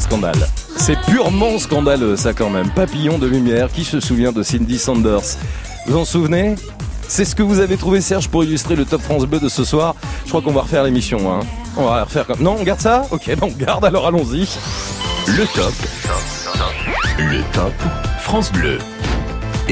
scandale. C'est purement scandaleux, ça quand même. Papillon de lumière, qui se souvient de Cindy Sanders Vous en souvenez? C'est ce que vous avez trouvé, Serge, pour illustrer le Top France Bleu de ce soir. Je crois qu'on va refaire l'émission. Hein. On va refaire comme... Non, on garde ça? Ok, ben on garde, alors allons-y. Le top. Le top France Bleu.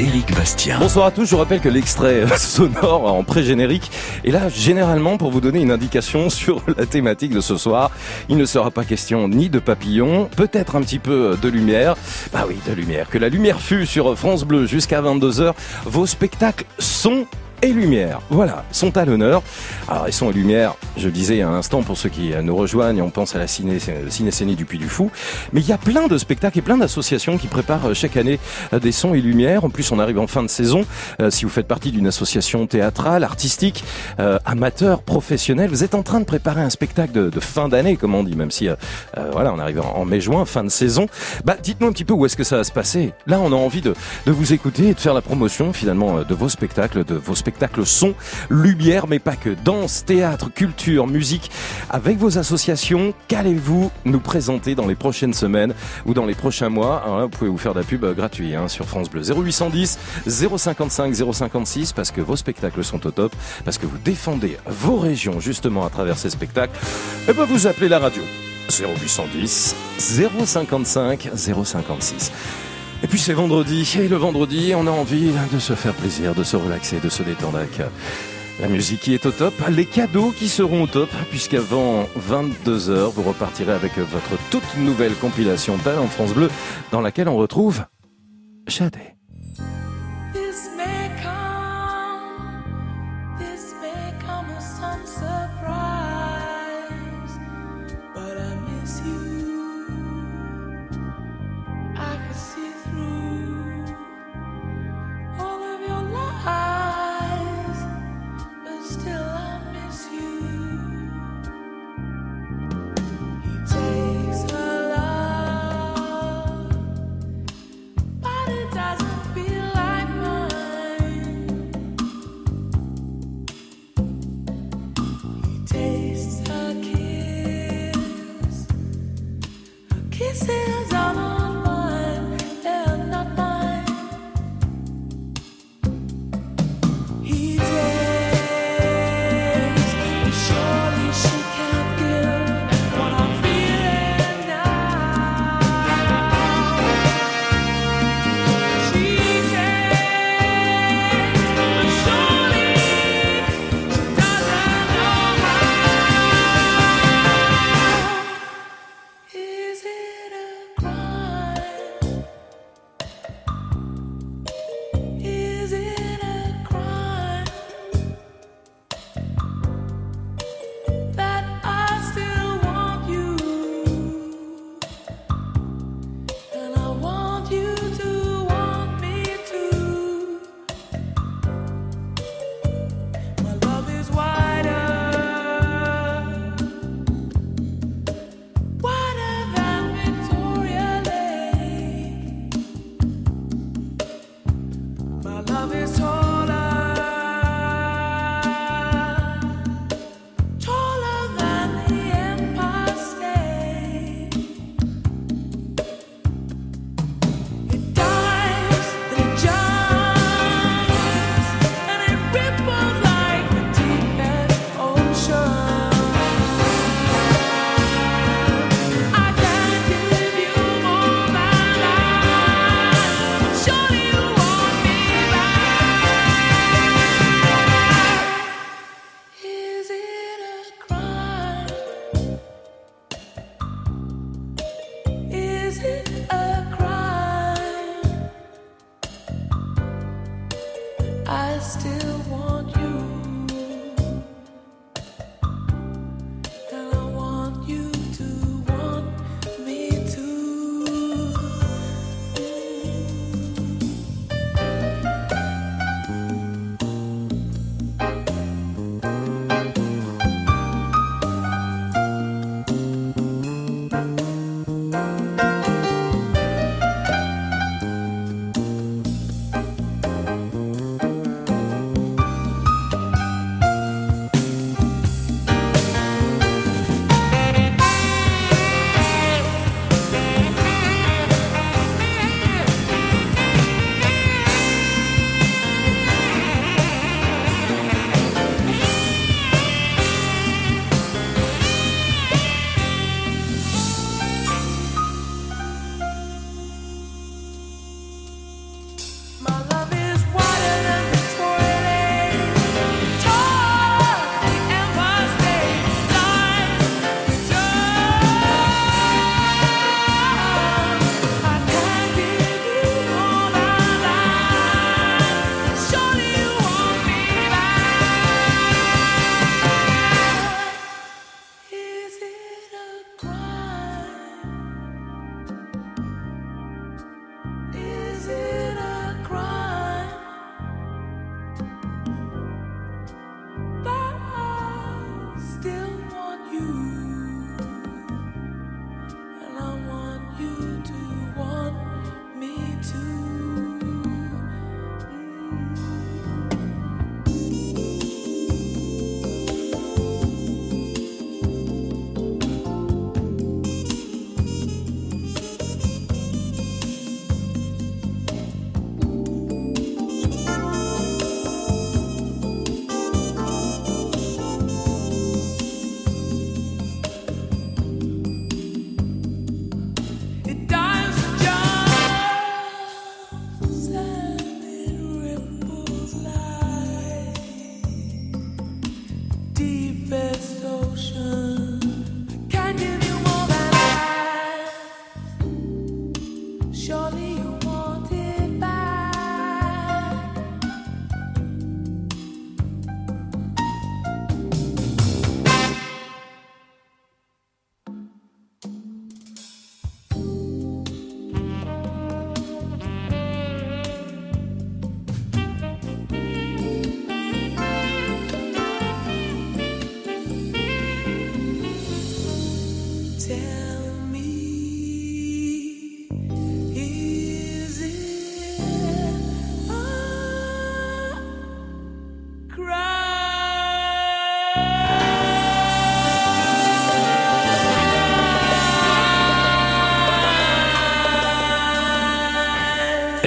Éric Bastien. Bonsoir à tous, je vous rappelle que l'extrait sonore en pré-générique est là généralement pour vous donner une indication sur la thématique de ce soir. Il ne sera pas question ni de papillons, peut-être un petit peu de lumière. Bah oui, de lumière. Que la lumière fût sur France Bleu jusqu'à 22h. Vos spectacles sont et lumière. Voilà, sont à l'honneur. Alors, ils sont et lumière, je disais il y pour ceux qui nous rejoignent, on pense à la ciné, ciné du Puy du Fou. Mais il y a plein de spectacles et plein d'associations qui préparent euh, chaque année euh, des sons et lumières. En plus, on arrive en fin de saison. Euh, si vous faites partie d'une association théâtrale, artistique, amateur, professionnelle, vous êtes en train de préparer un spectacle de, fin d'année, comme on dit, même si, voilà, on arrive en, mai-juin, fin de saison. Bah, dites-nous un petit peu où est-ce que ça va se passer. Là, on a envie de vous écouter et de faire la promotion, finalement, de vos spectacles, de vos spectacles spectacle son, lumière, mais pas que. Danse, théâtre, culture, musique. Avec vos associations, qu'allez-vous nous présenter dans les prochaines semaines ou dans les prochains mois? Vous pouvez vous faire de la pub euh, gratuit hein, sur France Bleu. 0810 055 056 parce que vos spectacles sont au top, parce que vous défendez vos régions justement à travers ces spectacles. Et eh ben vous appelez la radio. 0810 055 056. Et puis c'est vendredi, et le vendredi, on a envie de se faire plaisir, de se relaxer, de se détendre avec euh, la musique qui est au top, les cadeaux qui seront au top, puisqu'avant 22h, vous repartirez avec votre toute nouvelle compilation Talent France Bleu, dans laquelle on retrouve Chadé.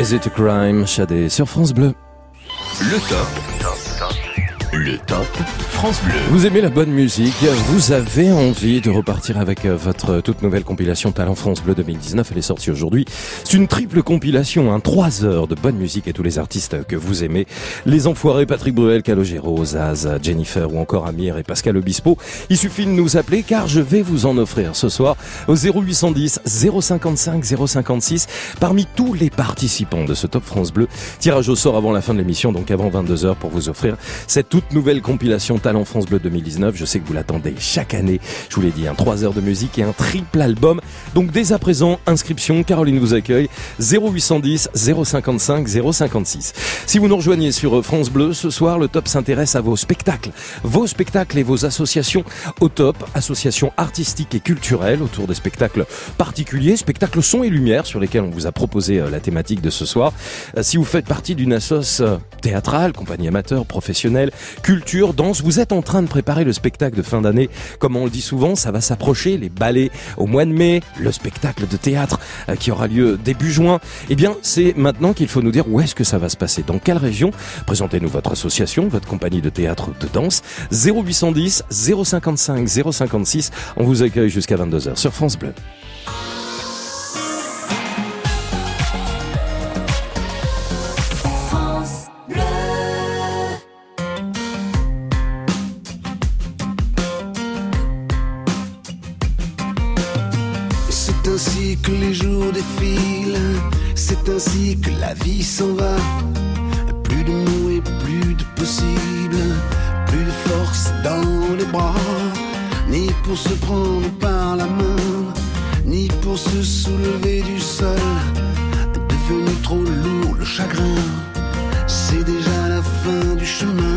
Is it a crime, Shadé sur France Bleu. Le top. Le top France Bleu. Vous aimez la bonne musique, vous avez envie de repartir avec euh, votre toute nouvelle compilation Talent France Bleu 2019, elle est sortie aujourd'hui. C'est une triple compilation, hein, 3 heures de bonne musique et tous les artistes que vous aimez. Les Enfoirés, Patrick Bruel, Calogero, Zaz, Jennifer ou encore Amir et Pascal Obispo. Il suffit de nous appeler car je vais vous en offrir ce soir au 0810 055 056 parmi tous les participants de ce Top France Bleu. Tirage au sort avant la fin de l'émission, donc avant 22h pour vous offrir cette toute nouvelle compilation Talent France Bleu 2019. Je sais que vous l'attendez chaque année. Je vous l'ai dit, un 3 heures de musique et un triple album. Donc dès à présent, inscription, Caroline vous accueille 0810 055 056. Si vous nous rejoignez sur France Bleu, ce soir, le top s'intéresse à vos spectacles. Vos spectacles et vos associations au top, associations artistiques et culturelles autour des spectacles particuliers, spectacles son et lumière sur lesquels on vous a proposé euh, la thématique de ce soir. Euh, Si vous faites partie d'une assoce euh, théâtrale, compagnie amateur, professionnelle, culture, danse, vous êtes en train de préparer le spectacle de fin d'année. Comme on le dit souvent, ça va s'approcher, les ballets au mois de mai, le spectacle de théâtre euh, qui aura lieu début juin. Eh bien, c'est maintenant qu'il faut nous dire où est-ce que ça va se passer, dans quelle région? Présentez-nous votre association, votre compagnie de théâtre ou de danse. 0810 055 056. On vous accueille jusqu'à 22h sur France Bleu. Les jours défilent, c'est ainsi que la vie s'en va. Plus de mots et plus de possible, plus de force dans les bras, ni pour se prendre par la main, ni pour se soulever du sol. Devenu trop lourd le chagrin, c'est déjà la fin du chemin.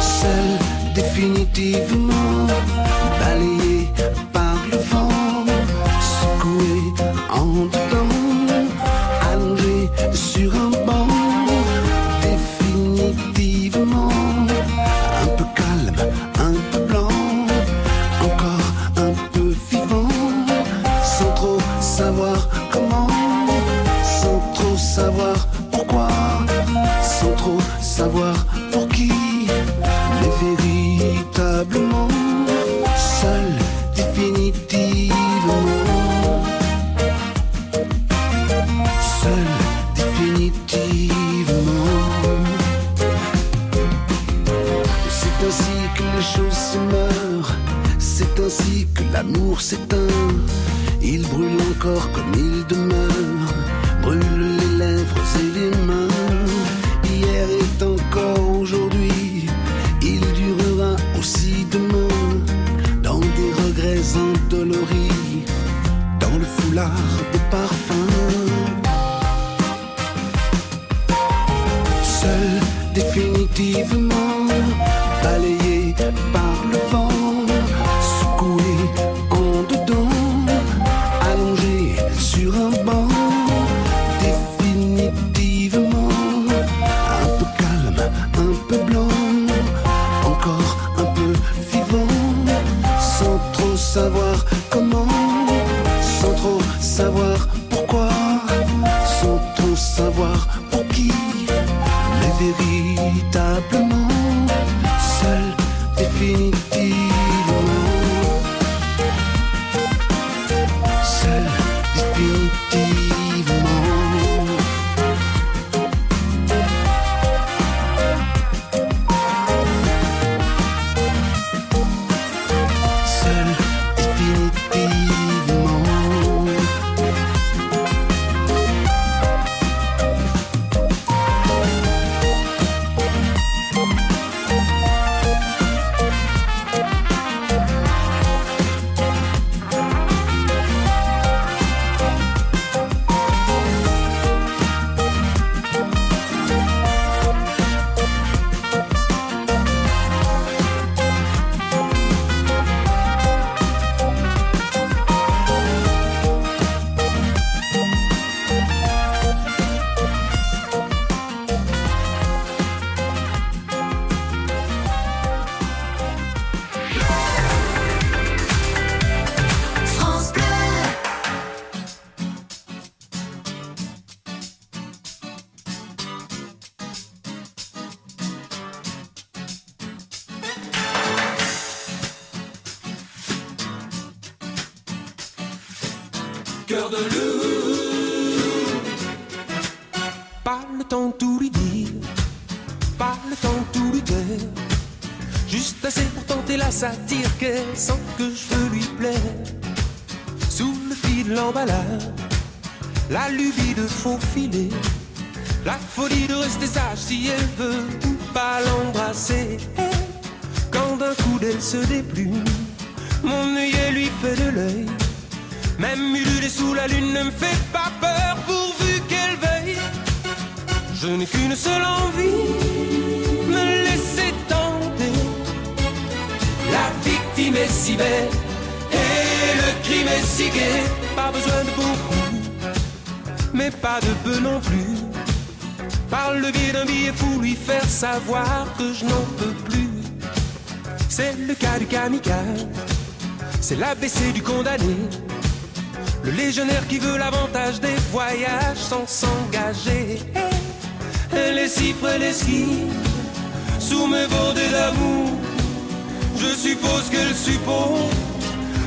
seul définitivement l'amour s'éteint. Il brûle encore comme il demeure, brûle les lèvres et les mains. Hier est encore aujourd'hui, il durera aussi demain. Dans des regrets endoloris, dans le foulard rester sage si que je n'en peux plus. C'est le cas du kamikaze, c'est l'ABC du condamné. Le légionnaire qui veut l'avantage des voyages sans s'engager. Elle est si esquive sous mes bordées d'amour. Je suppose qu'elle suppose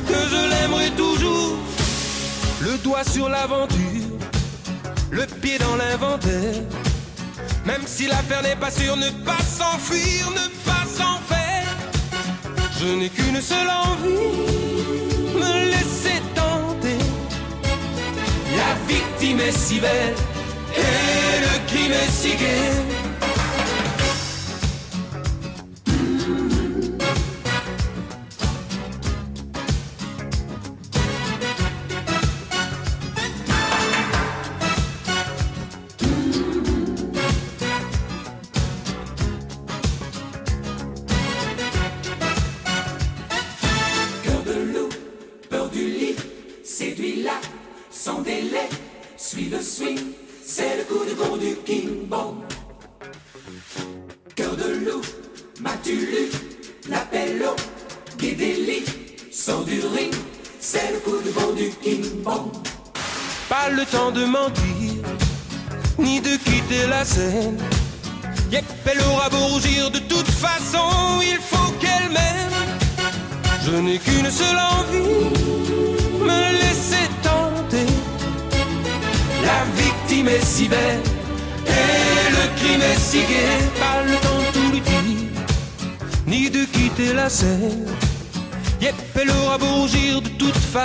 que je l'aimerai toujours. Le doigt sur l'aventure, le pied dans l'inventaire. Si l'affaire n'est pas sûre, ne pas s'enfuir, ne pas s'en faire. Je n'ai qu'une seule envie, me laisser tenter. La victime est si belle et le crime est si gai.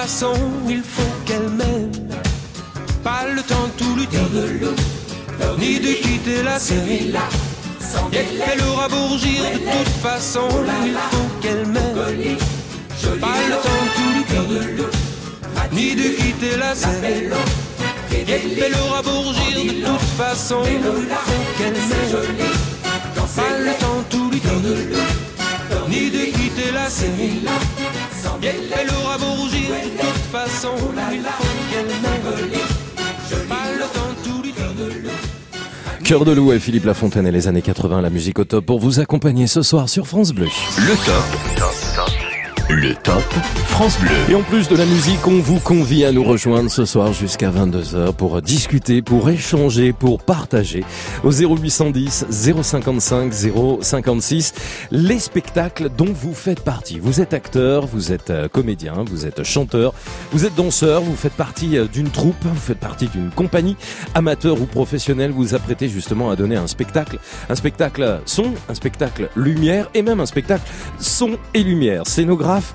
Façon, il faut qu'elle m'aime. Pas le temps de tout lui dire, ni de quitter la scène. Yep, elle aura beau rougir, de toute façon, il faut qu'elle m'aime. Pas le temps de tout lui dire, ni de quitter la scène. Yep, elle aura beau rougir, de toute façon, il faut qu'elle m'aime. Pas le temps de tout lui dire, ni de quitter la scène. Elle aura beau rougir, de toute façon, il faut qu'elle m'aime. Pas le temps de tout lui dire. Cœur de loup et Philippe Lafontaine et les années 80, la musique au top pour vous accompagner ce soir sur France Bleu. Le top. Top France Bleu. Et en plus de la musique, on vous convie à nous rejoindre ce soir jusqu'à 22h pour discuter, pour échanger, pour partager au 0810 055 056 les spectacles dont vous faites partie. Vous êtes acteur, vous êtes euh, comédien, vous êtes chanteur, vous êtes danseur, vous faites partie euh, d'une troupe, vous faites partie d'une compagnie, amateur ou professionnel, vous vous apprêtez justement à donner un spectacle, un spectacle son, un spectacle lumière et même un spectacle son et lumière. Scénographe,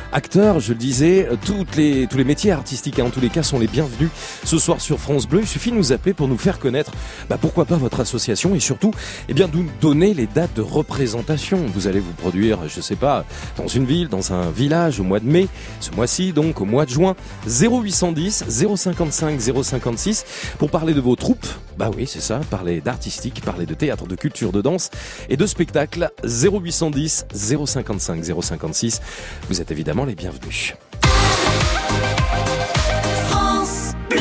acteur, je le disais, toutes les, tous les métiers artistiques, hein, en tous les cas, sont les bienvenus ce soir sur France Bleu. Il suffit de nous appeler pour nous faire connaître, bah, pourquoi pas votre association et surtout, eh bien, de nous donner les dates de représentation. Vous allez vous produire, je sais pas, dans une ville, dans un village au mois de mai, ce mois-ci, donc au mois de juin, 0810 055 056 pour parler de vos troupes. Bah oui, c'est ça, parler d'artistique, parler de théâtre, de culture, de danse et de spectacle. 0810 055 056. Vous êtes évidemment les bienvenus. France Bleu.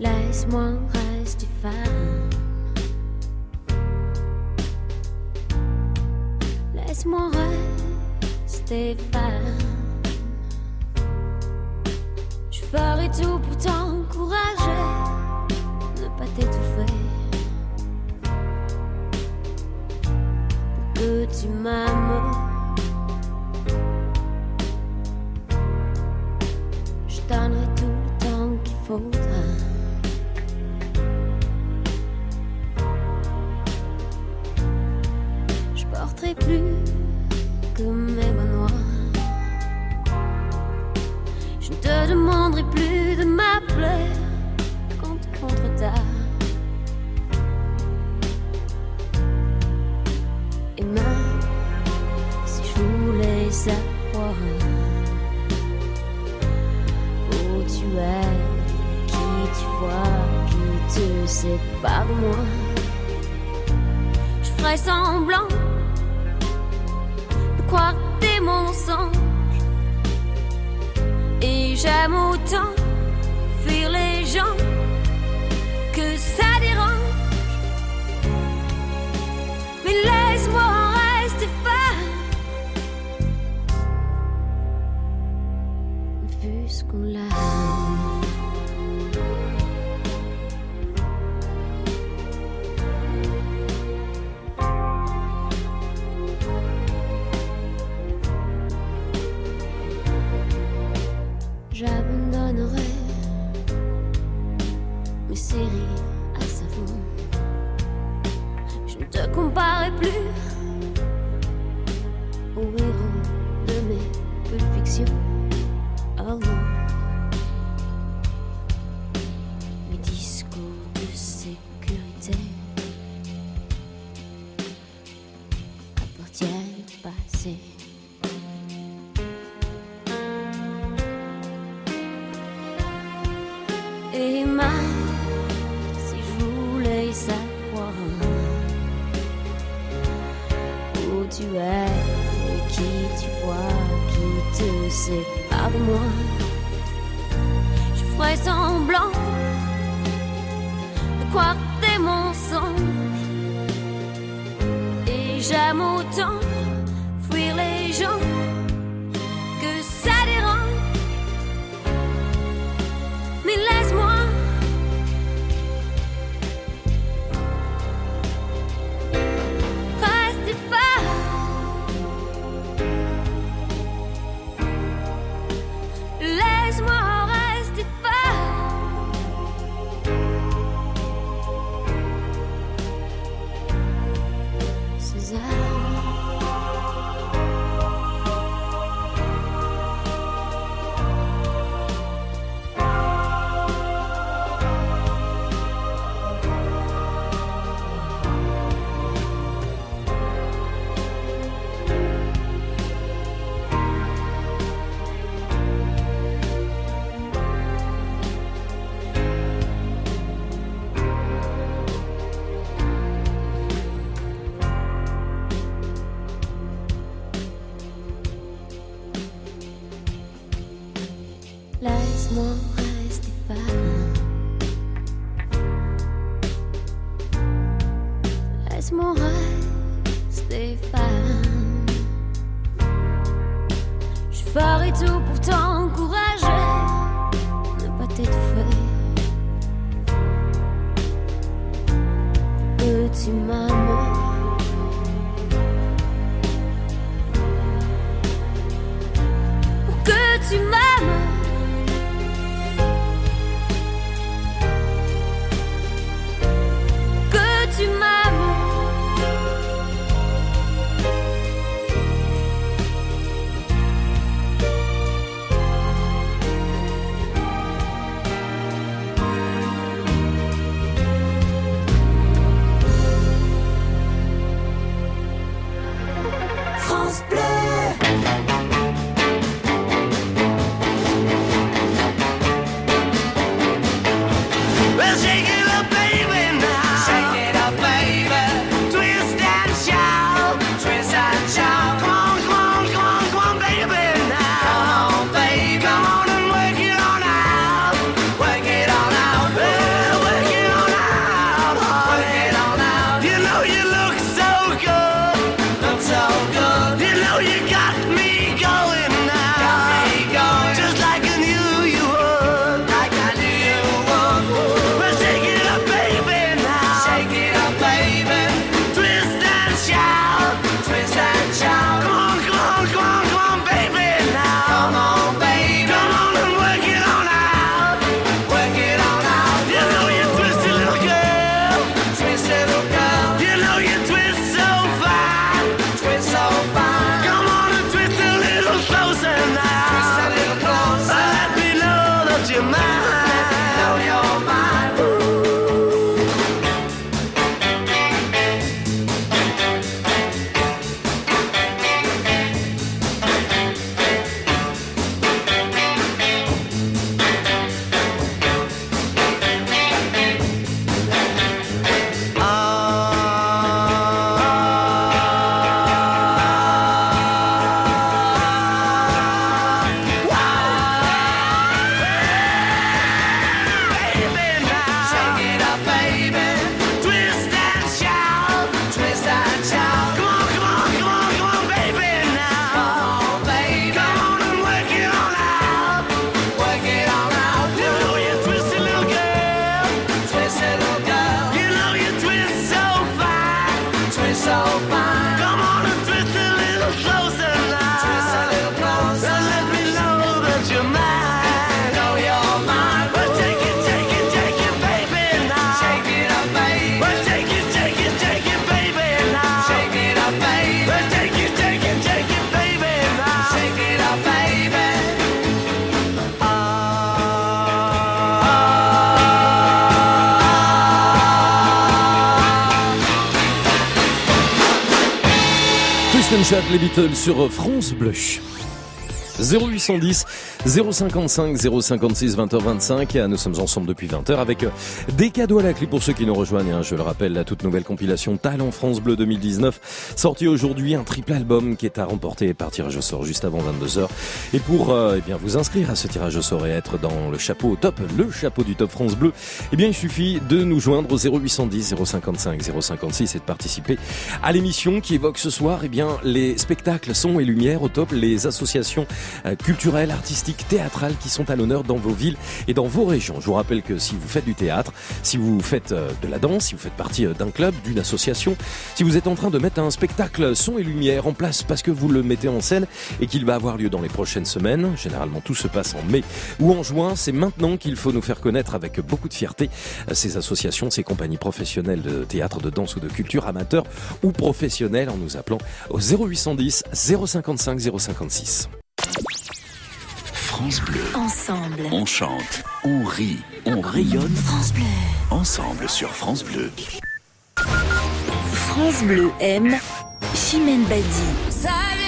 Laisse-moi rester femme. Laisse-moi rester femme ferai tout pour t'encourager, ne pas t'étouffer. Pour que tu m'as. ferai tout pour t'encourager, ne pas t'étouffer. Que tu. Chad, les Beatles sur France Bleu. 0810 055 056 20h25. Nous sommes ensemble depuis 20h avec euh, des cadeaux à la clé pour ceux qui nous rejoignent. Hein. Je le rappelle, la toute nouvelle compilation Talent France Bleu 2019, sortie aujourd'hui, un triple album qui est à remporter par tirage au sort juste avant 22h. Et pour euh, eh bien vous inscrire à ce tirage au sort et être dans le chapeau top, le chapeau du top France Bleu, eh bien il suffit de nous joindre au 0810 055 056 et de participer à l'émission qui évoque ce soir eh bien les spectacles son et lumière au top, les associations euh, culturelles, artistiques, théâtrales qui sont à l'honneur dans vos villes et dans vos régions. Je vous rappelle que si vous faites du théâtre, si vous faites euh, de la danse, si vous faites partie euh, d'un club, d'une association, si vous êtes en train de mettre un spectacle son et lumière en place parce que vous le mettez en scène et qu'il va avoir lieu dans les prochaines semaines, généralement tout se passe en mai ou en juin, c'est maintenant qu'il faut nous faire connaître avec beaucoup de fierté ces associations, ces compagnies professionnelles de théâtre, de danse ou de culture, amateurs ou professionnels en nous appelant au 0810 055 056. France Bleu. Ensemble. On chante, on rit, on rayonne. France Bleu. Ensemble sur France Bleu. France Bleu aime Chimène Badi.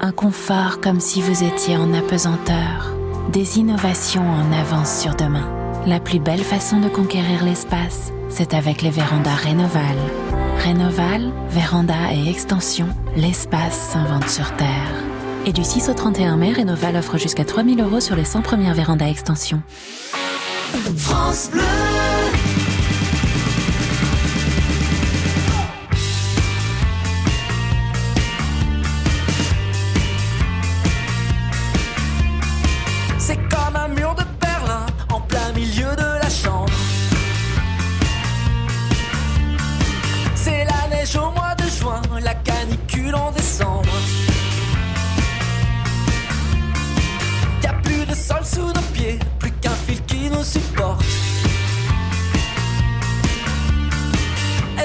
Un confort comme si vous étiez en apesanteur. Des innovations en avance sur demain. La plus belle façon de conquérir l'espace, c'est avec les vérandas Rénoval. Rénoval, véranda et extension, l'espace s'invente sur Terre. Et du 6 au 31 mai, Rénoval offre jusqu'à 3000 euros sur les 100 premières vérandas extension. C'est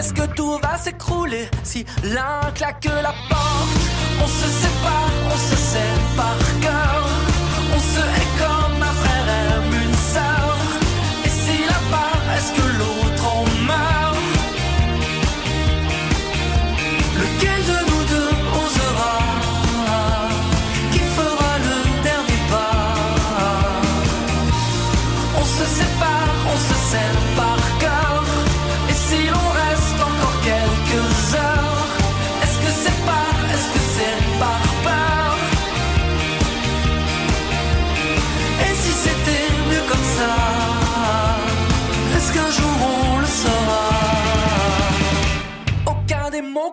Est-ce que tout va s'écrouler si l'un claque la porte? On se sépare, on se sait par cœur. On se hait comme un frère aime une sœur. Et s'il a part, est-ce que l'autre en meurt? Lequel de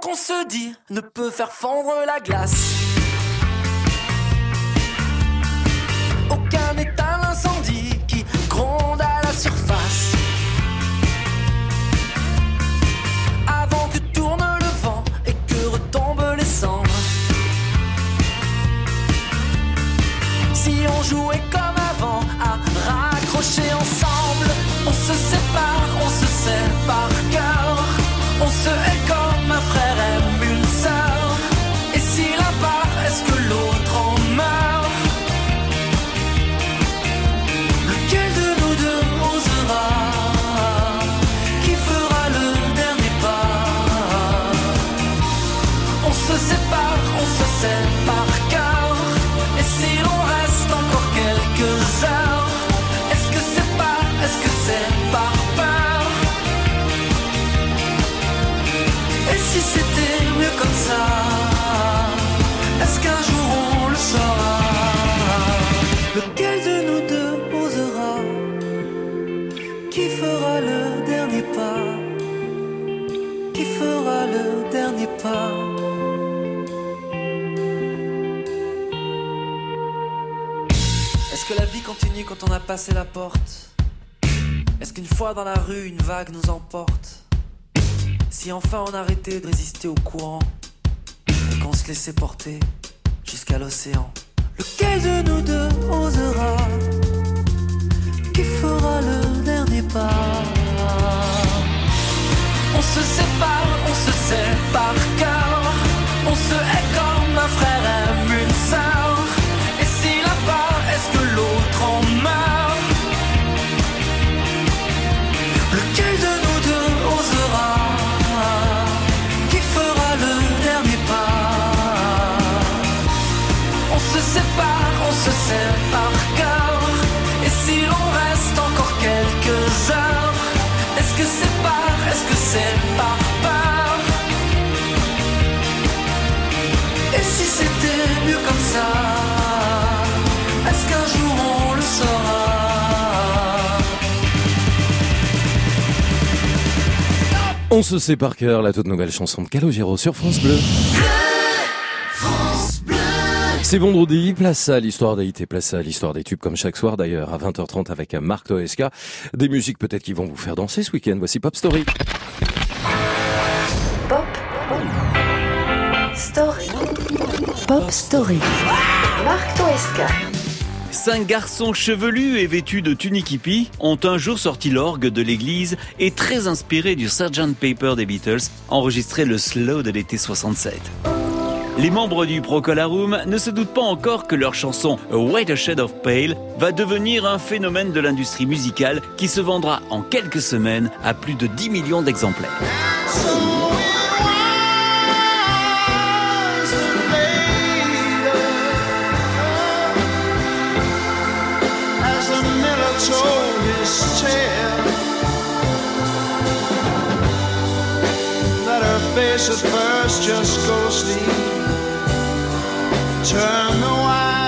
qu'on se dit ne peut faire fondre la glace. Aucun état l'incendie qui gronde à la surface. Avant que tourne le vent et que retombent les cendres. Si on jouait comme quand on a passé la porte. Est-ce qu'une fois dans la rue, une vague nous emporte? Si enfin on arrêtait de résister au courant et qu'on se laissait porter jusqu'à l'océan, lequel de nous deux osera Qui fera le dernier pas? On se sépare, on se par cœur, on se hait comme un frère comme ça Est-ce qu'un jour on le saura? On se sait par cœur la toute nouvelle chanson de Calogero sur France Bleu. C'est vendredi, place à l'histoire d'Haïti, place à l'histoire des tubes comme chaque soir d'ailleurs à 20h30 avec Marc Toesca. Des musiques peut-être qui vont vous faire danser ce week-end. Voici Pop. Story. Pop Story. Marc Toesca. Cinq garçons chevelus et vêtus de tuniques hippies ont un jour sorti l'orgue de l'église et très inspirés du Sgt Paper des Beatles, enregistré le slow de l'été 67. Les membres du Procolarum ne se doutent pas encore que leur chanson A White Shade of Pale va devenir un phénomène de l'industrie musicale qui se vendra en quelques semaines à plus de 10 millions d'exemplaires. That her face at first just ghostly Turn the wider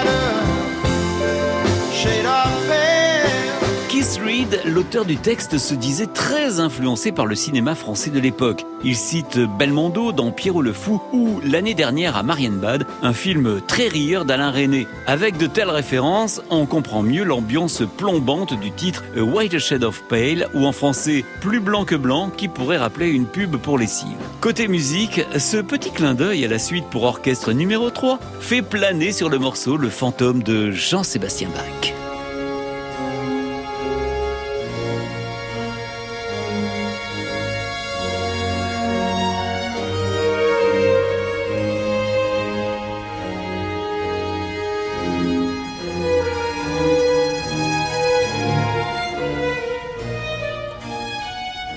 Reed, l'auteur du texte, se disait très influencé par le cinéma français de l'époque. Il cite Belmondo dans Pierrot le Fou ou l'année dernière à Marienbad, un film très rieur d'Alain René. Avec de telles références, on comprend mieux l'ambiance plombante du titre A White Shade of Pale ou en français Plus blanc que blanc qui pourrait rappeler une pub pour les cives. Côté musique, ce petit clin d'œil à la suite pour orchestre numéro 3 fait planer sur le morceau le fantôme de Jean-Sébastien Bach.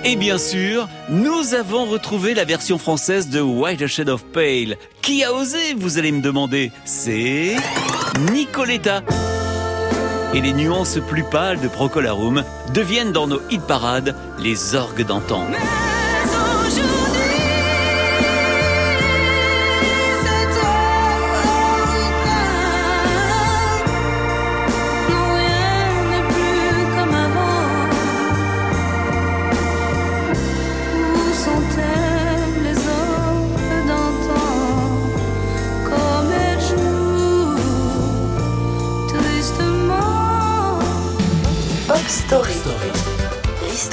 Et bien sûr, nous avons retrouvé la version française de White Shade of Pale. Qui a osé, vous allez me demander? C'est Nicoletta. Et les nuances plus pâles de Procolarum deviennent dans nos hit parades les orgues d'antan.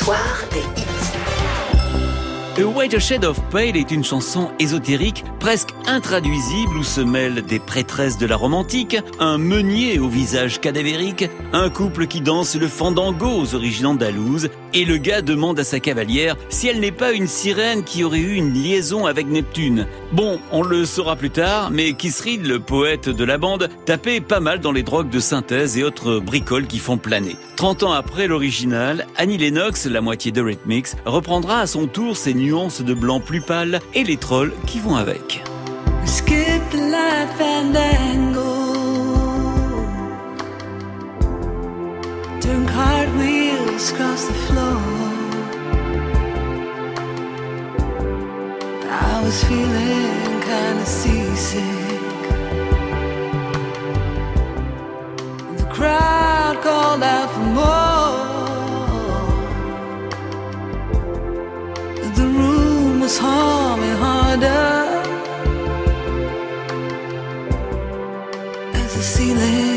L'histoire des hits. A Shade of Pale est une chanson ésotérique presque intraduisible où se mêlent des prêtresses de la romantique, un meunier au visage cadavérique, un couple qui danse le fandango aux origines andalouses, et le gars demande à sa cavalière si elle n'est pas une sirène qui aurait eu une liaison avec Neptune. Bon, on le saura plus tard, mais Reed, le poète de la bande, tapait pas mal dans les drogues de synthèse et autres bricoles qui font planer. 30 ans après l'original, Annie Lennox, la moitié de Rhythmix, reprendra à son tour ces nuances de blanc plus pâle et les trolls qui vont avec. Skip the light fandango. Turn cartwheels across the floor. I was feeling kinda seasick. The crowd called out for more. The room was humming harder. The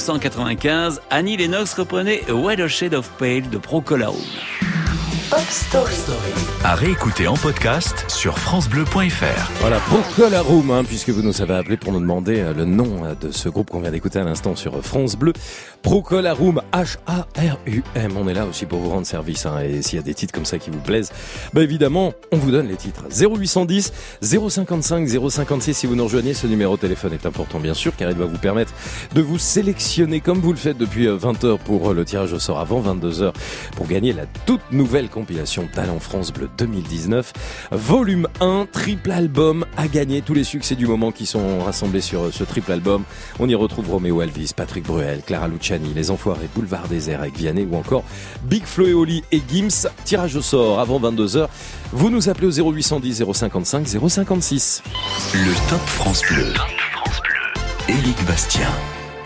1995, Annie Lennox reprenait A Shade of Pale de Procolaum. Pop Story. À réécouter en podcast sur FranceBleu.fr. Voilà, Procolarum, hein, puisque vous nous avez appelé pour nous demander euh, le nom euh, de ce groupe qu'on vient d'écouter à l'instant sur France Bleu. Procolarum, H-A-R-U-M. On est là aussi pour vous rendre service. hein, et s'il y a des titres comme ça qui vous plaisent, bah évidemment, on vous donne les titres. 0810 055 056 si vous nous rejoignez. Ce numéro de téléphone est important, bien sûr, car il va vous permettre de vous sélectionner comme vous le faites depuis 20h pour euh, le tirage au sort avant 22h pour gagner la toute nouvelle compilation Talent France Bleu 2019. Volume 1, triple album à gagner. Tous les succès du moment qui sont rassemblés sur euh, ce triple album. On y retrouve Roméo Elvis, Patrick Bruel, Clara Luciani, Les Enfoirés, Boulevard Désert Vianney ou encore Big Flo et Oli et Gims. Tirage au sort avant 22h. Vous nous appelez au 0810 055 056. Le Top France Bleu. Éric Bastien.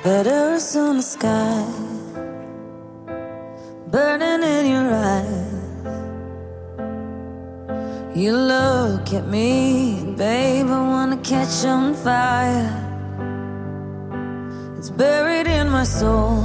Letters on the sky, burning in your eyes. You look at me, babe, I wanna catch on fire. It's buried in my soul,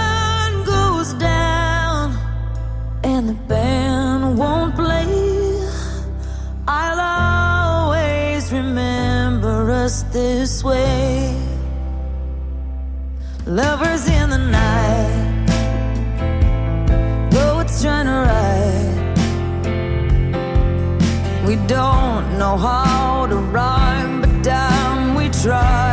us this way. Lovers in the night, though it's trying to ride. We don't know how to rhyme, but damn, we try.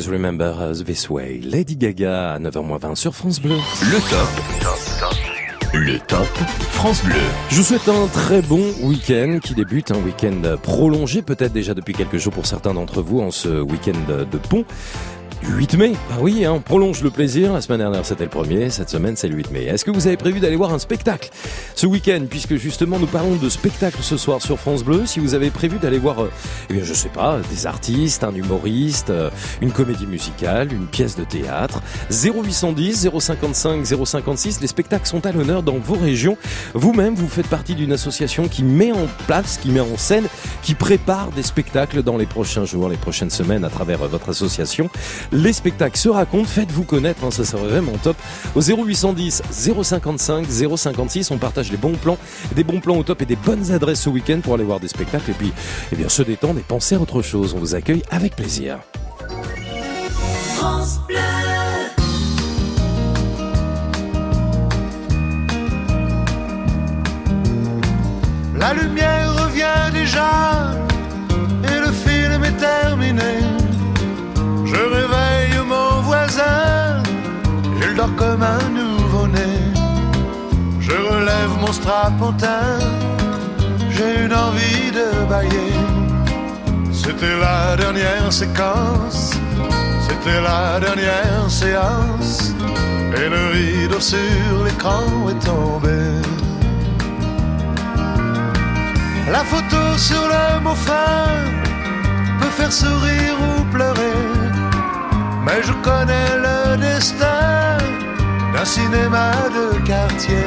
Always remember us this way. Lady Gaga à 9h20 sur France Bleu. Le top. Le top France Bleu. Je vous souhaite un très bon week-end qui débute, un week-end prolongé peut-être déjà depuis quelques jours pour certains d'entre vous en ce week-end de pont. Du 8 mai, bah oui, hein, on prolonge le plaisir. La semaine dernière, c'était le premier. Cette semaine, c'est le 8 mai. Est-ce que vous avez prévu d'aller voir un spectacle ce week-end Puisque justement, nous parlons de spectacle ce soir sur France Bleu. Si vous avez prévu d'aller voir, euh, eh bien, je sais pas, des artistes, un humoriste, euh, une comédie musicale, une pièce de théâtre, 0810, 055, 056, les spectacles sont à l'honneur dans vos régions. Vous-même, vous faites partie d'une association qui met en place, qui met en scène, qui prépare des spectacles dans les prochains jours, les prochaines semaines à travers euh, votre association. Les spectacles se racontent, faites-vous connaître, hein, ça serait vraiment top. Au 0810 055 056, on partage les bons plans, des bons plans au top et des bonnes adresses ce week-end pour aller voir des spectacles et puis eh bien, se détendre et penser à autre chose. On vous accueille avec plaisir. La lumière revient déjà et le film est terminé. Je réveille mon voisin, il dort comme un nouveau-né. Je relève mon strapontin, j'ai une envie de bailler. C'était la dernière séquence, c'était la dernière séance, et le rideau sur l'écran est tombé. La photo sur le mot fin peut faire sourire ou pleurer. Mais je connais le destin d'un cinéma de quartier.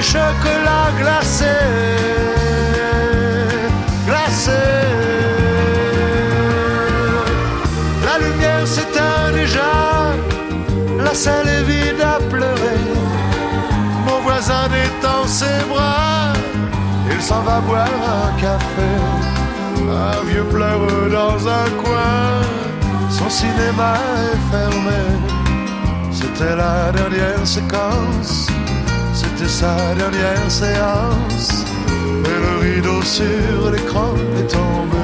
Mes chocolats glacés, glacés. La lumière s'éteint déjà, la salle est vide à pleurer. Mon voisin détend ses bras, il s'en va boire un café. Un vieux pleure dans un coin, son cinéma est fermé. C'était la dernière séquence, sa dernière séance. Le rideau sur l'écran est tombé.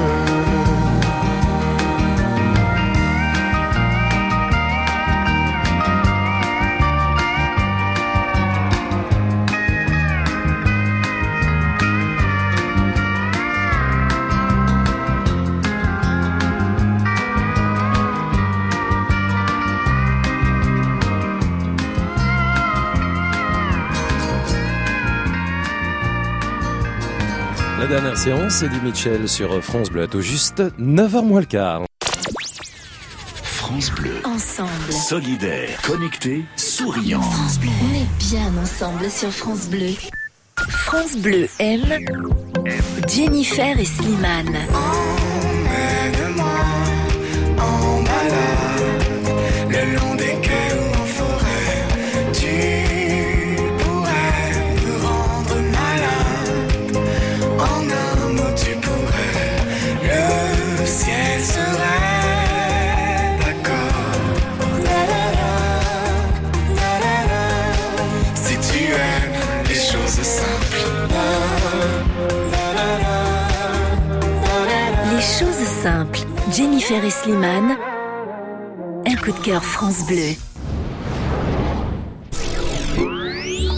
Dernière séance, c'est Eddie Mitchell sur France Bleu à tout juste 9h moins le quart. France Bleu. Ensemble. Solidaire, connecté, souriant. France Bleu. On est bien ensemble sur France Bleu. France Bleu aime Jennifer et Slimane. en Jennifer et. Un coup de cœur France Bleu.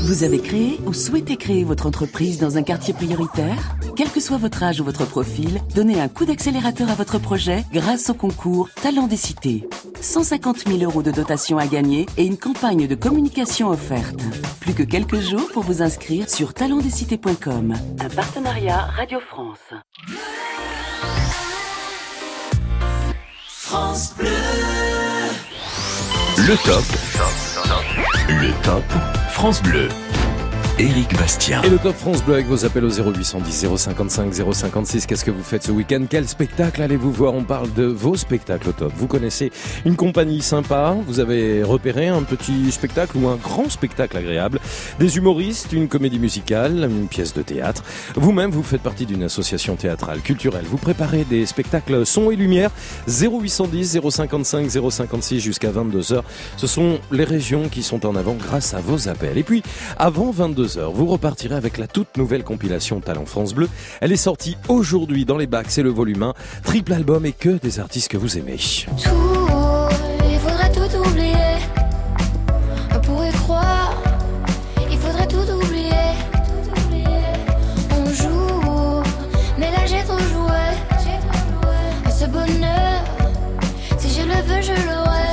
Vous avez créé ou souhaitez créer votre entreprise dans un quartier prioritaire? Quel que soit votre âge ou votre profil, donnez un coup d'accélérateur à votre projet grâce au concours Talent des cités. 150 000 euros de dotation à gagner et une campagne de communication offerte. Plus que quelques jours pour vous inscrire sur talentdescités.com. Un partenariat Radio France. France Bleu. Le top. Le top France Bleu. Éric Bastien. Et le Top France Bleu avec vos appels au 0810 055 056. Qu'est-ce que vous faites ce week-end? Quel spectacle allez-vous voir? On parle de vos spectacles au top. Vous connaissez une compagnie sympa Vous avez repéré un petit spectacle ou un grand spectacle agréable Des humoristes, une comédie musicale, une pièce de théâtre. Vous-même, vous faites partie d'une association théâtrale, culturelle. Vous préparez des spectacles son et lumière 0810 055 056 jusqu'à 22h. Ce sont les régions qui sont en avant grâce à vos appels. Et puis, avant 22h, vous repartirez avec la toute nouvelle compilation Talent France Bleu. Elle est sortie aujourd'hui dans les bacs, c'est le volume 1. Triple album et que des artistes que vous aimez.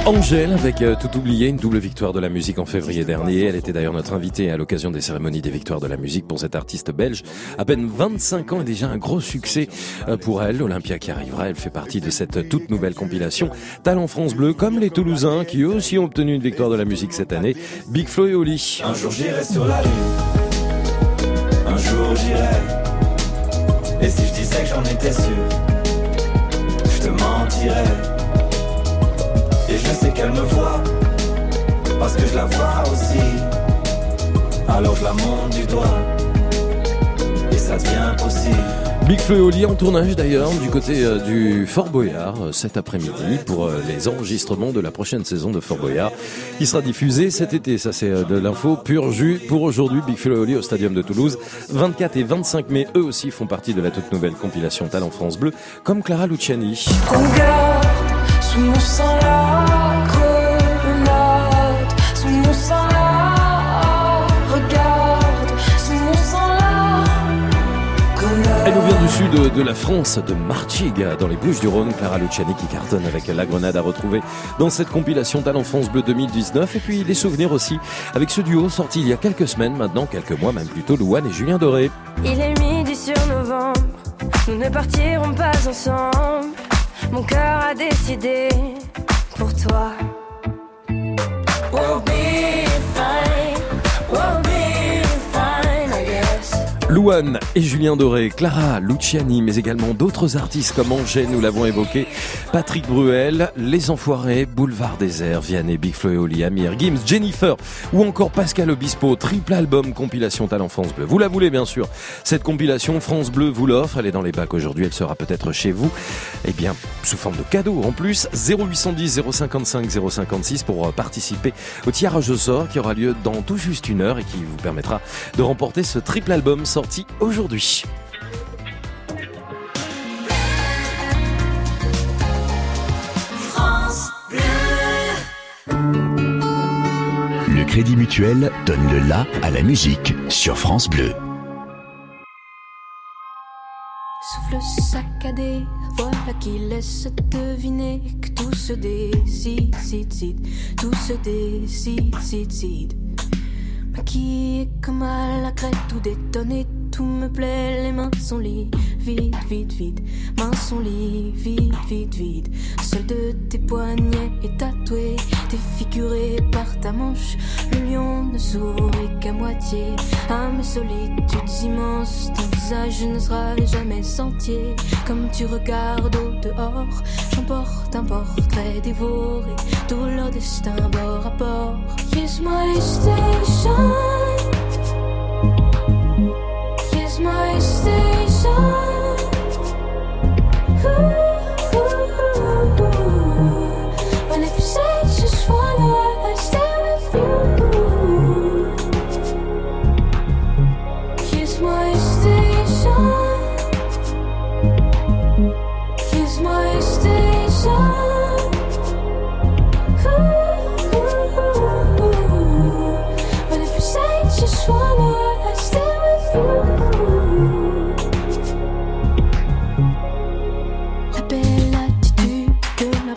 Angèle avec euh, Tout oublié, une double victoire de la musique en février dernier. Elle était d'ailleurs notre invitée à l'occasion des cérémonies des victoires de la musique pour cette artiste belge. À peine 25 ans et déjà un gros succès euh, pour elle. L'Olympia qui arrivera, elle fait partie de cette toute nouvelle compilation. Talent France Bleu, comme les Toulousains qui eux aussi ont obtenu une victoire de la musique cette année. Big Flo et Oli. Un jour j'irai sur la lune. Un jour j'irai. Et si je disais que j'en étais sûr, je te mentirais. Je sais qu'elle me voit, parce que je la vois aussi. Alors je la monte du doigt, et ça devient possible. Big Flo et Oli en tournage d'ailleurs du côté euh, du Fort Boyard euh, cet après-midi pour euh, les enregistrements de la prochaine saison de Fort Boyard qui sera diffusée cet été. Ça c'est de l'info pur jus pour aujourd'hui. Big Flo et Oli au Stadium de Toulouse. 24 et 25 mai, eux aussi font partie de la toute nouvelle compilation Talent France Bleu comme Clara Luciani. Sous mon sang la de, de la France, de Martigues, dans les Bouches du Rhône. Clara Luciani qui cartonne avec La Grenade à retrouver dans cette compilation Talent France Bleu 2019. Et puis les souvenirs aussi avec ce duo sorti il y a quelques semaines maintenant, quelques mois même plutôt, Louane et Julien Doré. Il est midi sur novembre, nous ne partirons pas ensemble. Mon cœur a décidé pour toi. We'll be Louane et Julien Doré, Clara Luciani, mais également d'autres artistes comme Angers, nous l'avons évoqué, Patrick Bruel, Les Enfoirés, Boulevard Désert, Vianney, Big Flo et Oli, Amir, Gims, Jennifer ou encore Pascal Obispo, triple album compilation Talent France Bleu. Vous la voulez bien sûr, cette compilation France Bleu vous l'offre, elle est dans les bacs aujourd'hui, elle sera peut-être chez vous, et bien sous forme de cadeau en plus, 0810 055 056 pour euh, participer au tirage au sort qui aura lieu dans tout juste une heure et qui vous permettra de remporter ce triple album sorti aujourd'hui. France Bleu. Le Crédit Mutuel donne le la à la musique sur France Bleu. Souffle saccadé, voilà qui laisse deviner que tout se décide, cide, cide, tout se décide, cide, cide. Maquillée comme à la crête, tout détonné, tout me plaît, les mains sont liées, vide, vide, vide. Main son lit, vide, vide, vide. Seul de tes poignets est tatoué, défiguré par ta manche. Le lion ne sourit qu'à moitié. À mes solitudes immenses, ton visage ne sera jamais entier. Comme tu regardes au dehors, j'emporte un portrait dévoré. Tout leur destin bord à bord. Kiss my station. My station. Ooh,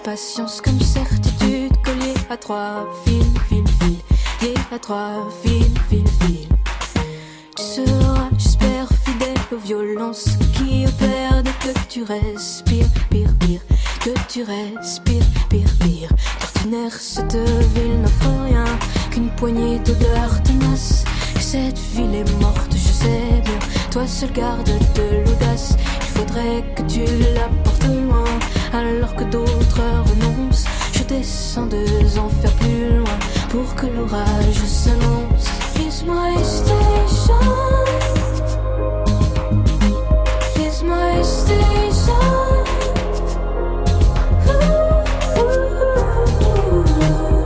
patience comme certitude collier à trois fils, fil, fil, lié à trois fils, fil, fil. Tu seras, j'espère, fidèle aux violences qui opèrent dès que tu respires, pire, pire, que tu respires, pire, pire. Cette ville n'offre rien qu'une poignée d'odeurs tenaces. Et cette ville est morte, je sais bien. Toi seul garde de l'audace. Il faudrait que tu la portes loin, alors que d'autres renoncent. Je descends deux enfers plus loin pour que l'orage s'annonce. Kiss my station. Kiss my station. Ooh, ooh, ooh.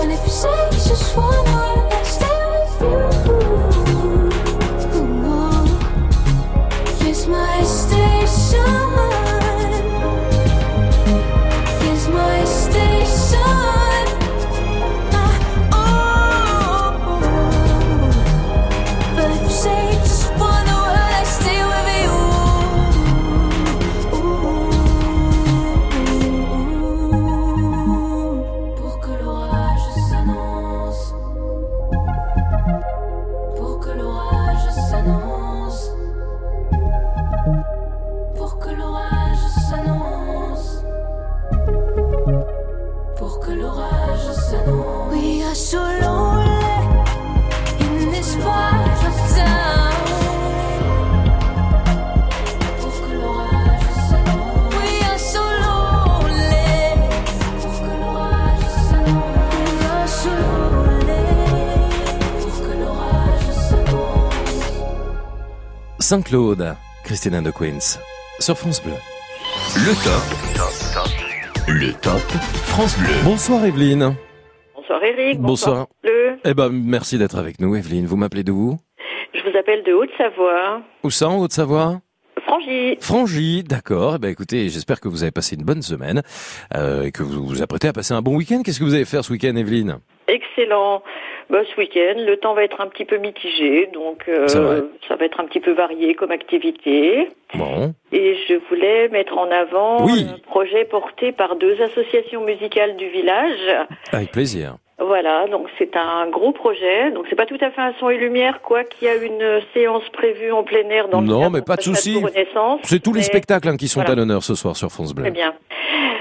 And if you say just one word, Saint-Claude, Christina de Queens, sur France Bleu. Le top. Le top France Bleu. Bonsoir Evelyne. Bonsoir Eric. Bonsoir. Bleu. Eh ben, merci d'être avec nous Evelyne. Vous m'appelez d'où? Je vous appelle de Haute-Savoie. Où ça, en Haute-Savoie? Frangy. Frangy, d'accord. Eh ben, écoutez, j'espère que vous avez passé une bonne semaine euh, et que vous vous apprêtez à passer un bon week-end. Qu'est-ce que vous allez faire ce week-end, Evelyne? Excellent. Bah, ce week-end, le temps va être un petit peu mitigé, donc euh, ça va être un petit peu varié comme activité. Bon. Et je voulais mettre en avant Oui. un projet porté par deux associations musicales du village. Avec plaisir. Voilà, donc c'est un gros projet. Donc c'est pas tout à fait un son et lumière, quoi qu'il y a une séance prévue en plein air dans le Non, cadre mais pas de souci. C'est tous les spectacles hein, qui sont voilà. à l'honneur ce soir sur France Bleu. Très bien.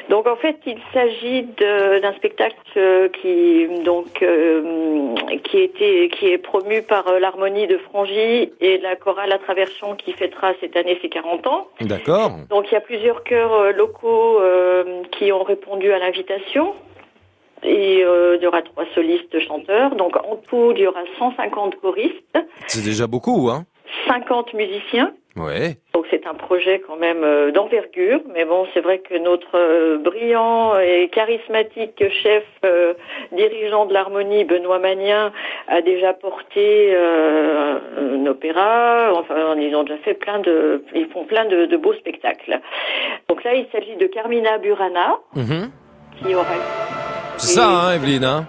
Donc en fait, il s'agit d'un spectacle euh, qui donc euh, qui était qui est promu par euh, l'harmonie de Frangy et la chorale à travers champs qui fêtera cette année ses 40 ans. D'accord. Donc il y a plusieurs chœurs locaux euh, qui ont répondu à l'invitation. Et euh, il y aura trois solistes chanteurs. Donc en tout, il y aura 150 choristes, C'est déjà beaucoup, hein 50 musiciens. Ouais. Donc c'est un projet quand même euh, d'envergure, mais bon, c'est vrai que notre euh, brillant et charismatique chef euh, dirigeant de l'harmonie, Benoît Magnien, a déjà porté euh, un opéra. Enfin, ils ont déjà fait plein de, ils font plein de, de beaux spectacles. Donc là, il s'agit de Carmina Burana, Mhm. Qui C'est ça, hein, Evelyne hein?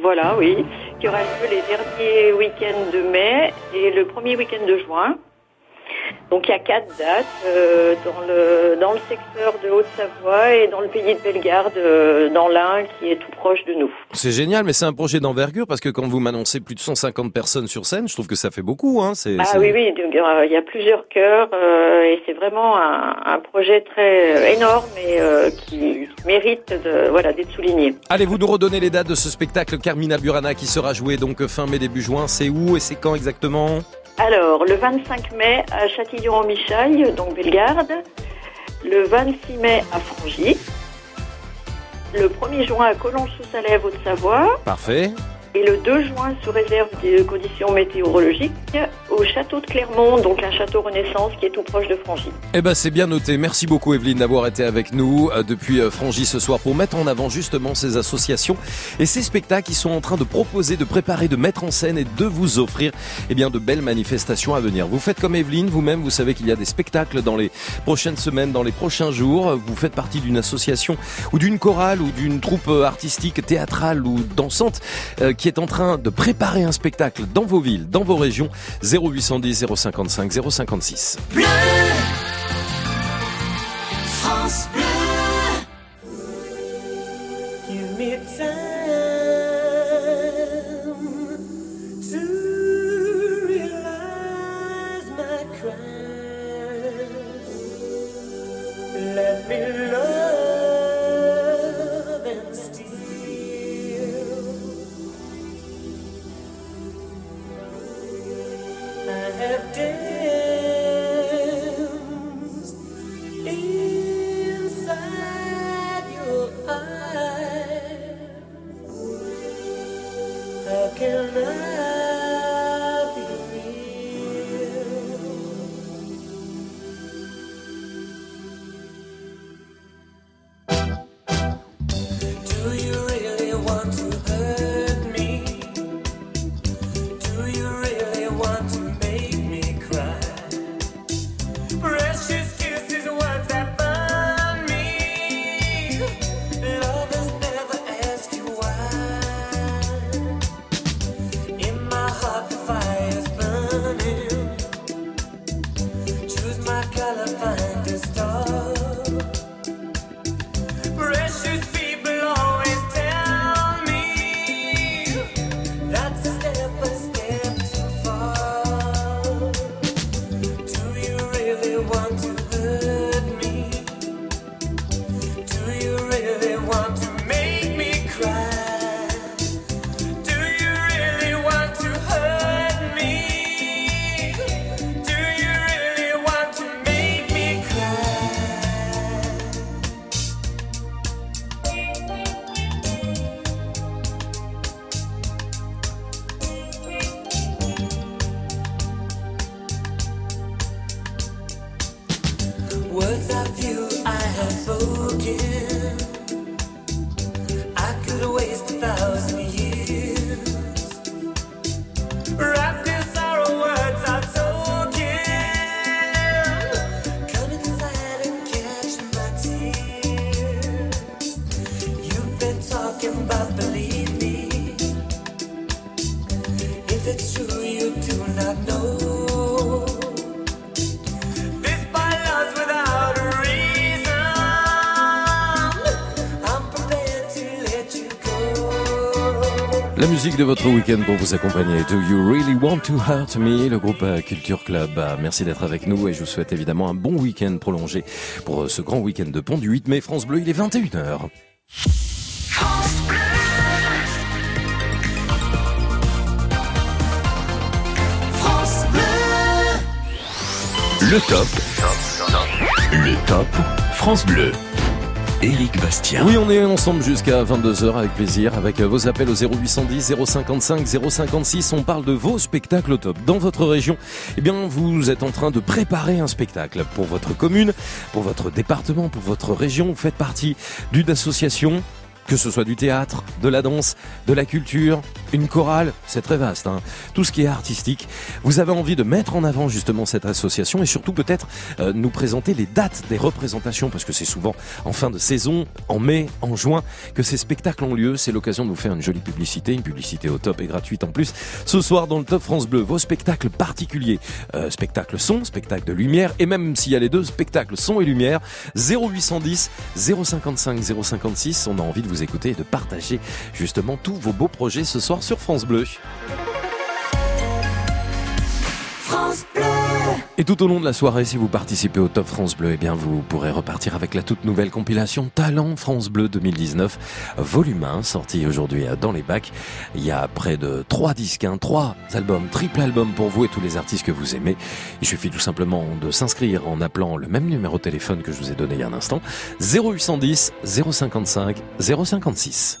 Voilà, oui, qui aura lieu les derniers week-ends de mai et le premier week-end de juin. Donc il y a quatre dates euh, dans, le, dans le secteur de Haute-Savoie et dans le pays de Bellegarde, euh, dans l'Ain, qui est tout proche de nous. C'est génial, mais c'est un projet d'envergure parce que quand vous m'annoncez plus de 150 personnes sur scène, je trouve que ça fait beaucoup. Hein. C'est, Ah oui, oui, euh, il y a plusieurs chœurs et c'est vraiment un, un projet très énorme et qui mérite de, voilà, d'être souligné. Allez, vous nous redonnez les dates de ce spectacle Carmina Burana qui sera joué donc fin mai, début juin. C'est où et c'est quand exactement? Alors, le 25 mai à Châtillon-en-Michaille, donc Bellegarde. Le 26 mai à Frangy. Le 1er juin à Collonges-sous-Salève, Haute-Savoie. Parfait. Et le 2 juin, sous réserve des conditions météorologiques, au château de Clermont, donc un château Renaissance qui est tout proche de Frangy. Eh ben c'est bien noté. Merci beaucoup Evelyne d'avoir été avec nous euh, depuis euh, Frangy ce soir pour mettre en avant justement ces associations et ces spectacles qui sont en train de proposer, de préparer, de mettre en scène et de vous offrir eh bien de belles manifestations à venir. Vous faites comme Evelyne vous-même, vous savez qu'il y a des spectacles dans les prochaines semaines, dans les prochains jours. Vous faites partie d'une association ou d'une chorale ou d'une troupe euh, artistique, théâtrale ou dansante euh, qui est en train de préparer un spectacle dans vos villes, dans vos régions. 0810 055 056. France de votre week-end pour vous accompagner. Do you really want to hurt me? Le groupe euh, Culture Club. Ah, Merci d'être avec nous et je vous souhaite évidemment un bon week-end prolongé pour euh, ce grand week-end de pont du 8 mai. France Bleu, il est 21h. France Bleu. Le top. Le top France Bleu. Éric Bastien. Oui, on est ensemble jusqu'à 22h avec plaisir, avec euh, vos appels au 0810 055 056. On parle de vos spectacles au top. Dans votre région, eh bien, vous êtes en train de préparer un spectacle pour votre commune, pour votre département, pour votre région. Vous faites partie d'une association Que ce soit du théâtre, de la danse, de la culture, une chorale, c'est très vaste. hein. Tout ce qui est artistique. Vous avez envie de mettre en avant justement cette association et surtout peut-être euh, nous présenter les dates des représentations parce que c'est souvent en fin de saison, en mai, en juin, que ces spectacles ont lieu. C'est l'occasion de vous faire une jolie publicité, une publicité au top et gratuite en plus. Ce soir dans le Top France Bleu, vos spectacles particuliers, euh, spectacle son, spectacle de lumière et même s'il y a les deux, spectacle son et lumière, 0810 055 056. On a envie de vous écouter et de partager justement tous vos beaux projets ce soir sur France Bleu. France Bleu. Et tout au long de la soirée, si vous participez au Top France Bleu, eh bien vous pourrez repartir avec la toute nouvelle compilation Talent France Bleu 2019, volume 1, sorti aujourd'hui dans les bacs. Il y a près de 3 disques, hein, 3 albums, triple album pour vous et tous les artistes que vous aimez. Il suffit tout simplement de s'inscrire en appelant le même numéro de téléphone que je vous ai donné il y a un instant, 0810 055 056.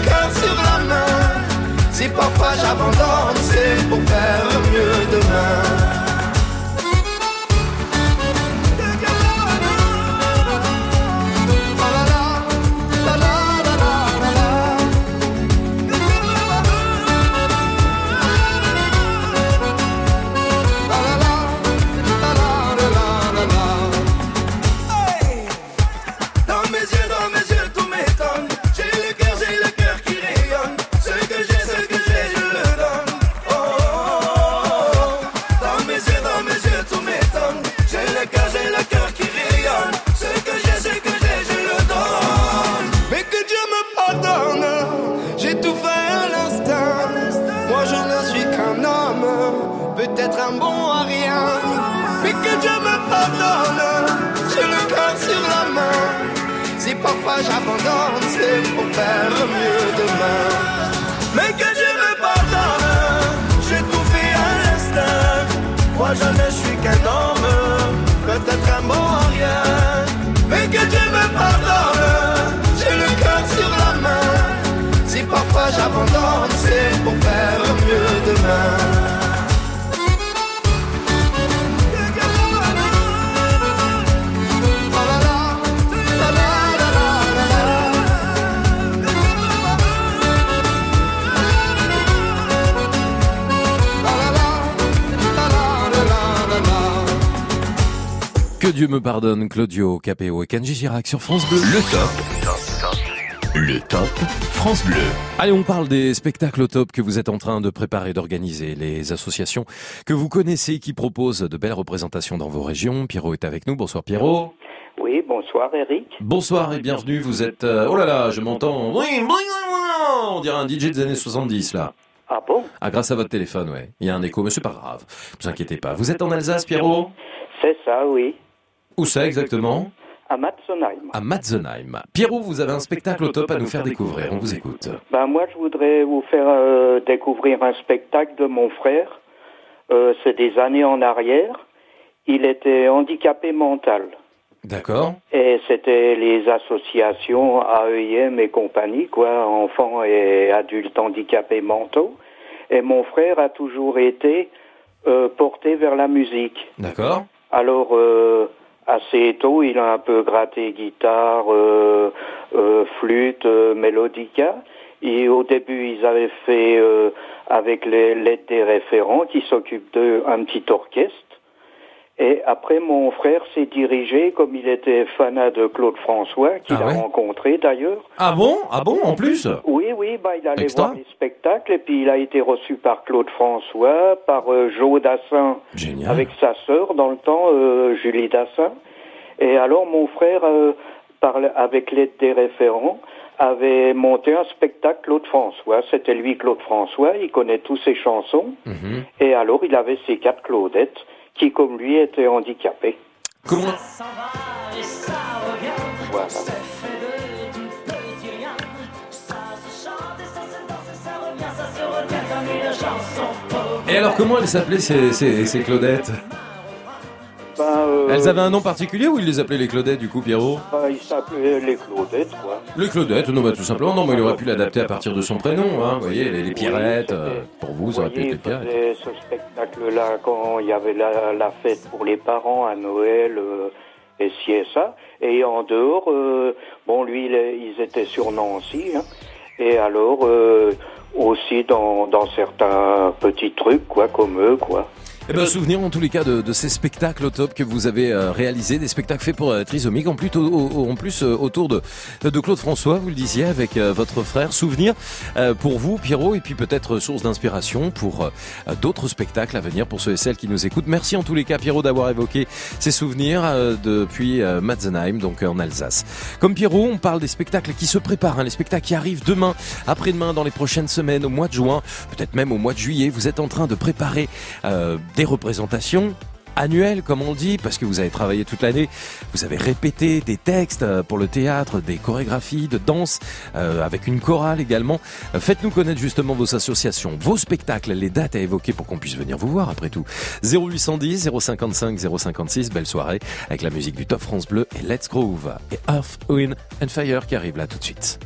cœur sur la main. Si parfois j'abandonne, c'est pour faire mieux demain. Dieu me pardonne, Claudio Capéo et Kenji Girac sur France Bleu. Le top. Le top France Bleu. Allez, on parle des spectacles au top que vous êtes en train de préparer, d'organiser, les associations que vous connaissez qui proposent de belles représentations dans vos régions. Pierrot est avec nous. Bonsoir Pierrot. Oui, bonsoir Eric. Bonsoir et bienvenue. Vous êtes... euh, oh là là, je m'entends. Oui, oui, oui, oui, On dirait un DJ des années 70 là. Ah bon? Ah, grâce à votre téléphone, ouais. Il y a un écho, mais c'est pas grave. Ne vous inquiétez pas. Vous êtes en Alsace, Pierrot? C'est ça, oui. Où ça exactement À Matzenheim. À Matzenheim. Pierrot, vous avez un spectacle au top à nous faire découvrir. On vous écoute. Ben, moi, je voudrais vous faire euh, découvrir un spectacle de mon frère. Euh, C'est des années en arrière. Il était handicapé mental. D'accord. Et c'était les associations AEIM et compagnie, quoi, enfants et adultes handicapés mentaux. Et mon frère a toujours été euh, porté vers la musique. D'accord. Alors, euh, assez tôt, il a un peu gratté guitare, euh, euh, flûte, euh, mélodica. Et au début, ils avaient fait euh, avec l'aide des référents qui s'occupent d'un petit orchestre. Et après, mon frère s'est dirigé, comme il était fanat de Claude François, qu'il Ah a ouais rencontré d'ailleurs. Ah bon Ah bon, en plus Oui, oui, bah, il allait Extra. voir les spectacles et puis il a été reçu par Claude François, par euh, Jo Dassin, Génial. avec sa sœur dans le temps, euh, Julie Dassin. Et alors mon frère, euh, avec l'aide des référents, avait monté un spectacle Claude François. C'était lui Claude François, il connaît tous ses chansons. Mhm. Et alors il avait ses quatre Claudettes qui, comme lui, étaient handicapées. Comment Voilà. comme une chanson Et alors, comment elles s'appelaient ces, ces, ces Claudettes? Ben, euh, Elles avaient un nom particulier ou ils les appelaient les Claudettes du coup, Pierrot ben, ils s'appelaient les Claudettes, quoi. Les Claudettes, non, bah, tout simplement. Non, mais il aurait pu l'adapter à partir de son prénom, hein. Vous voyez, les, les Pierrettes. euh, pour vous, ça aurait pu être les Pierrettes. ce spectacle-là quand il y avait la, la fête pour les parents à Noël euh, et ci et ça. Et en dehors, bon, lui, ils étaient sur Nancy. hein. et alors, aussi dans, dans certains petits trucs, quoi, comme eux, quoi. Eh ben, souvenir en tous les cas de, de ces spectacles au top que vous avez euh, réalisés, des spectacles faits pour euh, Trisomique, en plus, au- au- en plus euh, autour de, de Claude François, vous le disiez, avec euh, votre frère. Souvenir euh, pour vous, Pierrot, et puis peut-être euh, source d'inspiration pour euh, d'autres spectacles à venir pour ceux et celles qui nous écoutent. Merci en tous les cas, Pierrot, d'avoir évoqué ces souvenirs euh, depuis euh, Matzenheim, donc euh, en Alsace. Comme Pierrot, on parle des spectacles qui se préparent, hein, les spectacles qui arrivent demain, après-demain, dans les prochaines semaines, au mois de juin, peut-être même au mois de juillet. Vous êtes en train de préparer euh, des représentations annuelles, comme on dit, parce que vous avez travaillé toute l'année, vous avez répété des textes euh, pour le théâtre, des chorégraphies de danse, euh, avec une chorale également. Euh, Faites-nous connaître justement vos associations, vos spectacles, les dates à évoquer pour qu'on puisse venir vous voir après tout. 0810 055 056, belle soirée, avec la musique du Top France Bleu et Let's Groove et Earth, Wind and Fire qui arrive là tout de suite.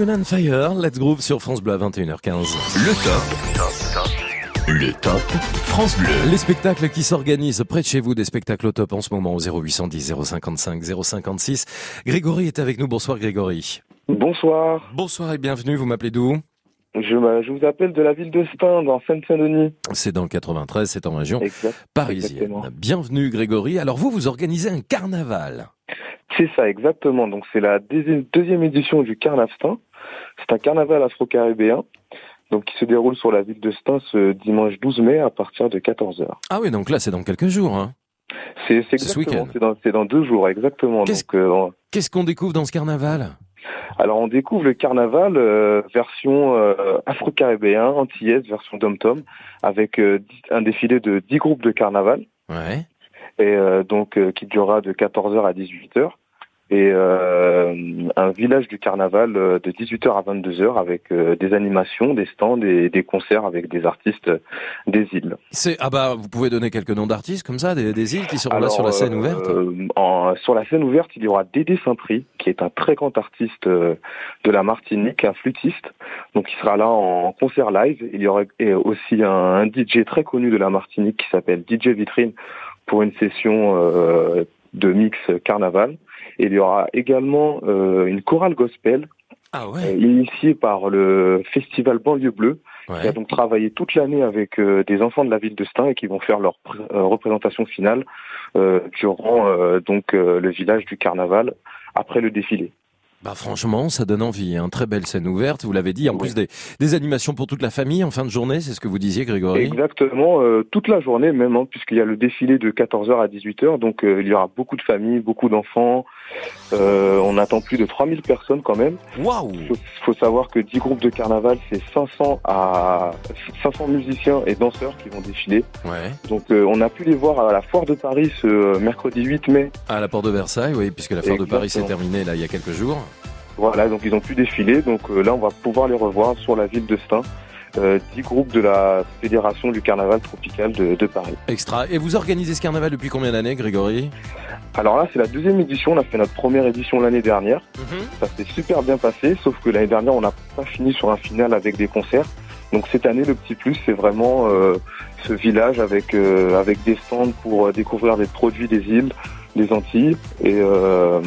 And Fire, Let's Groove sur France Bleu à 21h15. Le top. Le top France Bleu. Les spectacles qui s'organisent près de chez vous, des spectacles au top en ce moment au 0810 055 056. Grégory est avec nous. Bonsoir Grégory. Bonsoir. Bonsoir et bienvenue. Vous m'appelez d'où? Je, vous appelle de la ville de Stein, dans Seine-Saint-Denis. C'est dans le 93, c'est en région Exact- parisienne. exactement. Bienvenue Grégory. Alors vous, vous organisez un carnaval. C'est ça, exactement. Donc c'est la deuxi- deuxième édition du Carnaval Stein. C'est un carnaval afro-caribéen. Donc qui se déroule sur la ville de Stein ce dimanche 12 mai à partir de 14h. Ah oui, donc là c'est dans quelques jours. Hein. C'est ce week-end. c'est dans, deux jours, exactement. Qu'est-ce- euh, qu'on découvre dans ce carnaval? Alors on découvre le carnaval euh, version euh, afro-caribéen, antillaise, version dom-tom, avec euh, dix- un défilé de 10 groupes de carnaval. Ouais. Et euh, donc euh, qui durera de 14h à 18h et euh, un village du carnaval euh, de 18h à 22h avec euh, des animations, des stands et des concerts avec des artistes euh, des îles. C'est ah bah vous pouvez donner quelques noms d'artistes comme ça, des, des îles qui seront là sur la scène euh, ouverte. en- sur la scène ouverte, il y aura Dédé Saint-Prix, qui est un très grand artiste euh, de la Martinique, un flûtiste. Donc, il sera là en concert live. Il y aura aussi un, un DJ très connu de la Martinique qui s'appelle DJ Vitrine pour une session euh, de mix carnaval. Et il y aura également euh, une chorale gospel Ah euh, initiée par le festival Banlieue Bleue, qui a donc travaillé toute l'année avec euh, des enfants de la ville de Stein et qui vont faire leur euh, représentation finale euh, durant euh, donc euh, le village du carnaval après le défilé. Bah franchement, ça donne envie. Hein. Très belle scène ouverte, vous l'avez dit. En plus des, des animations pour toute la famille en fin de journée, c'est ce que vous disiez, Grégory? Exactement, euh, toute la journée même, hein, puisqu'il y a le défilé de 14h à 18h, donc euh, il y aura beaucoup de familles, beaucoup d'enfants. Euh, on attend plus de 3000 personnes quand même. Waouh faut, faut savoir que 10 groupes de carnaval, c'est 500 à 500 musiciens et danseurs qui vont défiler. Ouais. Donc euh, on a pu les voir à la foire de Paris ce euh, mercredi 8 mai. À la porte de Versailles, oui, puisque la foire de Paris s'est terminée là il y a quelques jours. Voilà, donc ils ont pu défiler. Donc euh, là, on va pouvoir les revoir sur la ville de Stein. Euh, 10 groupes de la Fédération du Carnaval Tropical de, de Paris. Extra. Et vous organisez ce carnaval depuis combien d'années, Grégory? Alors là, c'est la deuxième édition. On a fait notre première édition l'année dernière. Mhm. Ça s'est super bien passé, sauf que l'année dernière, on n'a pas fini sur un final avec des concerts. Donc cette année, le petit plus, c'est vraiment euh, ce village avec euh, avec des stands pour euh, découvrir des produits des îles, des Antilles, et, euh,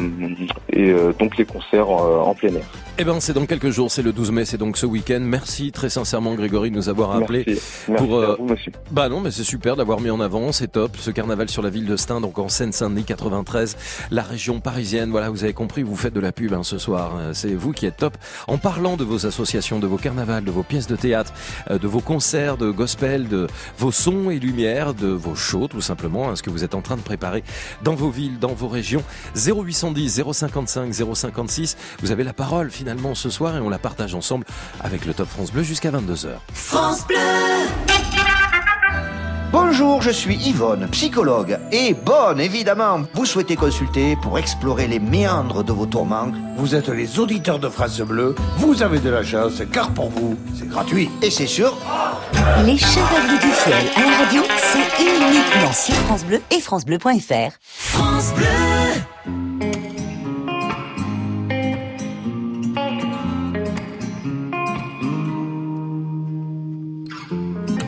et euh, donc les concerts euh, en plein air. Eh ben, c'est dans quelques jours, c'est le 12 mai, c'est donc ce week-end. Merci très sincèrement, Grégory, de nous avoir appelé. Merci. Merci pour, euh, à vous, monsieur. Bah non, mais c'est super d'avoir mis en avant, c'est top. Ce carnaval sur la ville de Stein, donc en Seine-Saint-Denis 93, la région parisienne. Voilà, vous avez compris, vous faites de la pub hein, ce soir. C'est vous qui êtes top. En parlant de vos associations, de vos carnavals, de vos pièces de théâtre, de vos concerts de gospel, de vos sons et lumières, de vos shows, tout simplement, hein, ce que vous êtes en train de préparer dans vos dans vos régions. 0810 055 056. Vous avez la parole finalement ce soir et on la partage ensemble avec le Top France Bleu jusqu'à 22h. France Bleu Bonjour, je suis Yvonne, psychologue. Et bonne, évidemment, vous souhaitez consulter pour explorer les méandres de vos tourments. Vous êtes les auditeurs de France Bleu, vous avez de la chance, car pour vous, c'est gratuit. Et c'est sûr. Les Chevaliers du Fiel à la radio, c'est uniquement sur France Bleu et FranceBleu.fr. France Bleu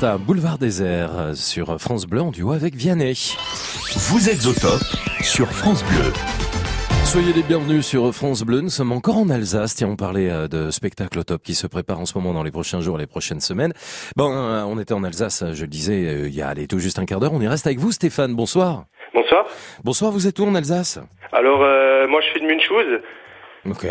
Reste, boulevard désert sur France Bleu en duo avec Vianney. Vous êtes au top sur France Bleu. Soyez les bienvenus sur France Bleu. Nous sommes encore en Alsace. Tiens, on parlait euh, de spectacles au top qui se préparent en ce moment dans les prochains jours, les prochaines semaines. Bon, euh, on était en Alsace, je le disais, euh, il y a allez, tout juste un quart d'heure. On y reste avec vous, Stéphane. Bonsoir. Bonsoir. Bonsoir, vous êtes où en Alsace? Alors, euh, moi, je suis de Münchhausen. Ok.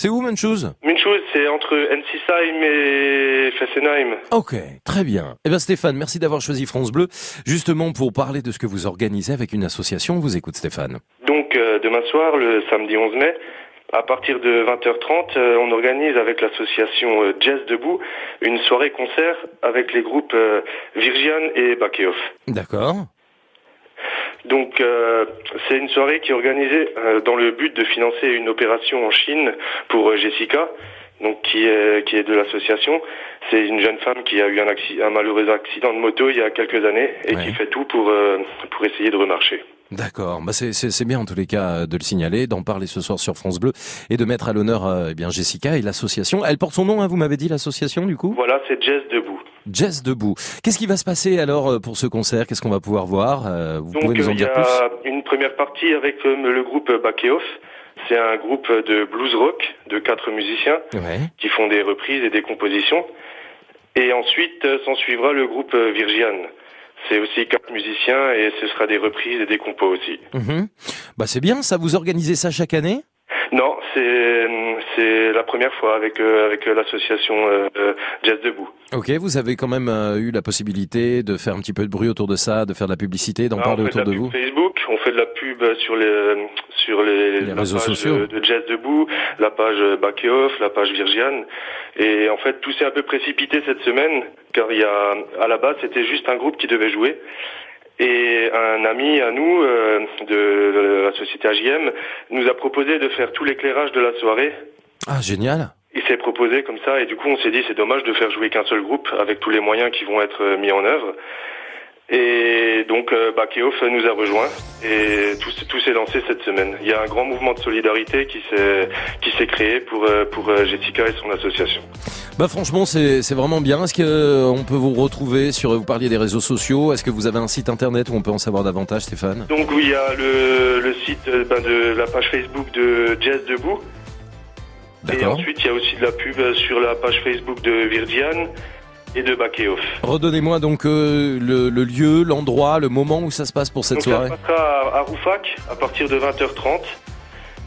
C'est où, Manchouz Münchhausen, c'est entre Ensisheim et Fessenheim. Ok, très bien. Eh bien Stéphane, merci d'avoir choisi France Bleu, justement pour parler de ce que vous organisez avec une association. On vous écoute Stéphane. Donc, euh, demain soir, le samedi 11 mai, à partir de 20h30, euh, on organise avec l'association euh, Jazz Debout une soirée-concert avec les groupes Virgian et Bakeoff. D'accord. Donc euh, c'est une soirée qui est organisée euh, dans le but de financer une opération en Chine pour euh, Jessica, donc qui est qui est de l'association. C'est une jeune femme qui a eu un, malheureux accident de moto il y a quelques années et qui fait tout pour euh, pour essayer de remarcher. D'accord. Bah c'est, bien en tous les cas de le signaler, d'en parler ce soir sur France Bleu et de mettre à l'honneur eh bien Jessica et l'association. Elle porte son nom, hein, vous m'avez dit l'association du coup? Voilà, c'est Jazz Debout. Jazz debout. Qu'est-ce qui va se passer alors euh, pour ce concert? Qu'est-ce qu'on va pouvoir voir? Euh, Vous Donc pouvez nous en il y dire plus? a une première partie avec euh, le groupe Bakeoff. C'est un groupe de blues rock de quatre musiciens Ouais. qui font des reprises et des compositions. Et ensuite s'en suivra le groupe euh, Virgian. C'est aussi quatre musiciens et ce sera des reprises et des compos aussi. Mhm. Bah c'est bien, ça vous organisez ça chaque année? Non, c'est c'est la première fois avec euh, avec l'association euh, euh, Jazz Debout. Ok, vous avez quand même eu la possibilité de faire un petit peu de bruit autour de ça, de faire de la publicité, d'en Ah, parler autour de de vous Facebook, on fait de la pub sur les sur les, la réseaux page sociaux. de, de Jazz Debout, la page Back Off, la page Virgian. Et en fait, tout s'est un peu précipité cette semaine, car il y a à la base c'était juste un groupe qui devait jouer. Et un ami à nous euh, de la société AJM nous a proposé de faire tout l'éclairage de la soirée. Ah génial. Il s'est proposé comme ça et du coup on s'est dit c'est dommage de faire jouer qu'un seul groupe avec tous les moyens qui vont être euh, mis en œuvre. Et donc Bakeoff nous a rejoints et tout, s'est lancé cette semaine. Il y a un grand mouvement de solidarité qui s'est créé pour pour Jessica et son association. Bah franchement c'est vraiment bien. Est-ce que euh, on peut vous retrouver sur vous parliez des réseaux sociaux Est-ce que vous avez un site internet où on peut en savoir davantage, Stéphane? Donc oui, il y a le, le site euh, ben, de la page Facebook de Jazz Debout. Et ensuite il y a aussi de la pub euh, sur la page Facebook de Virgian et de Bakeoff. Redonnez-moi donc euh, le, le lieu, l'endroit, le moment où ça se passe pour cette Donc ça soirée. se passera à, à Roufac à partir de 20h30.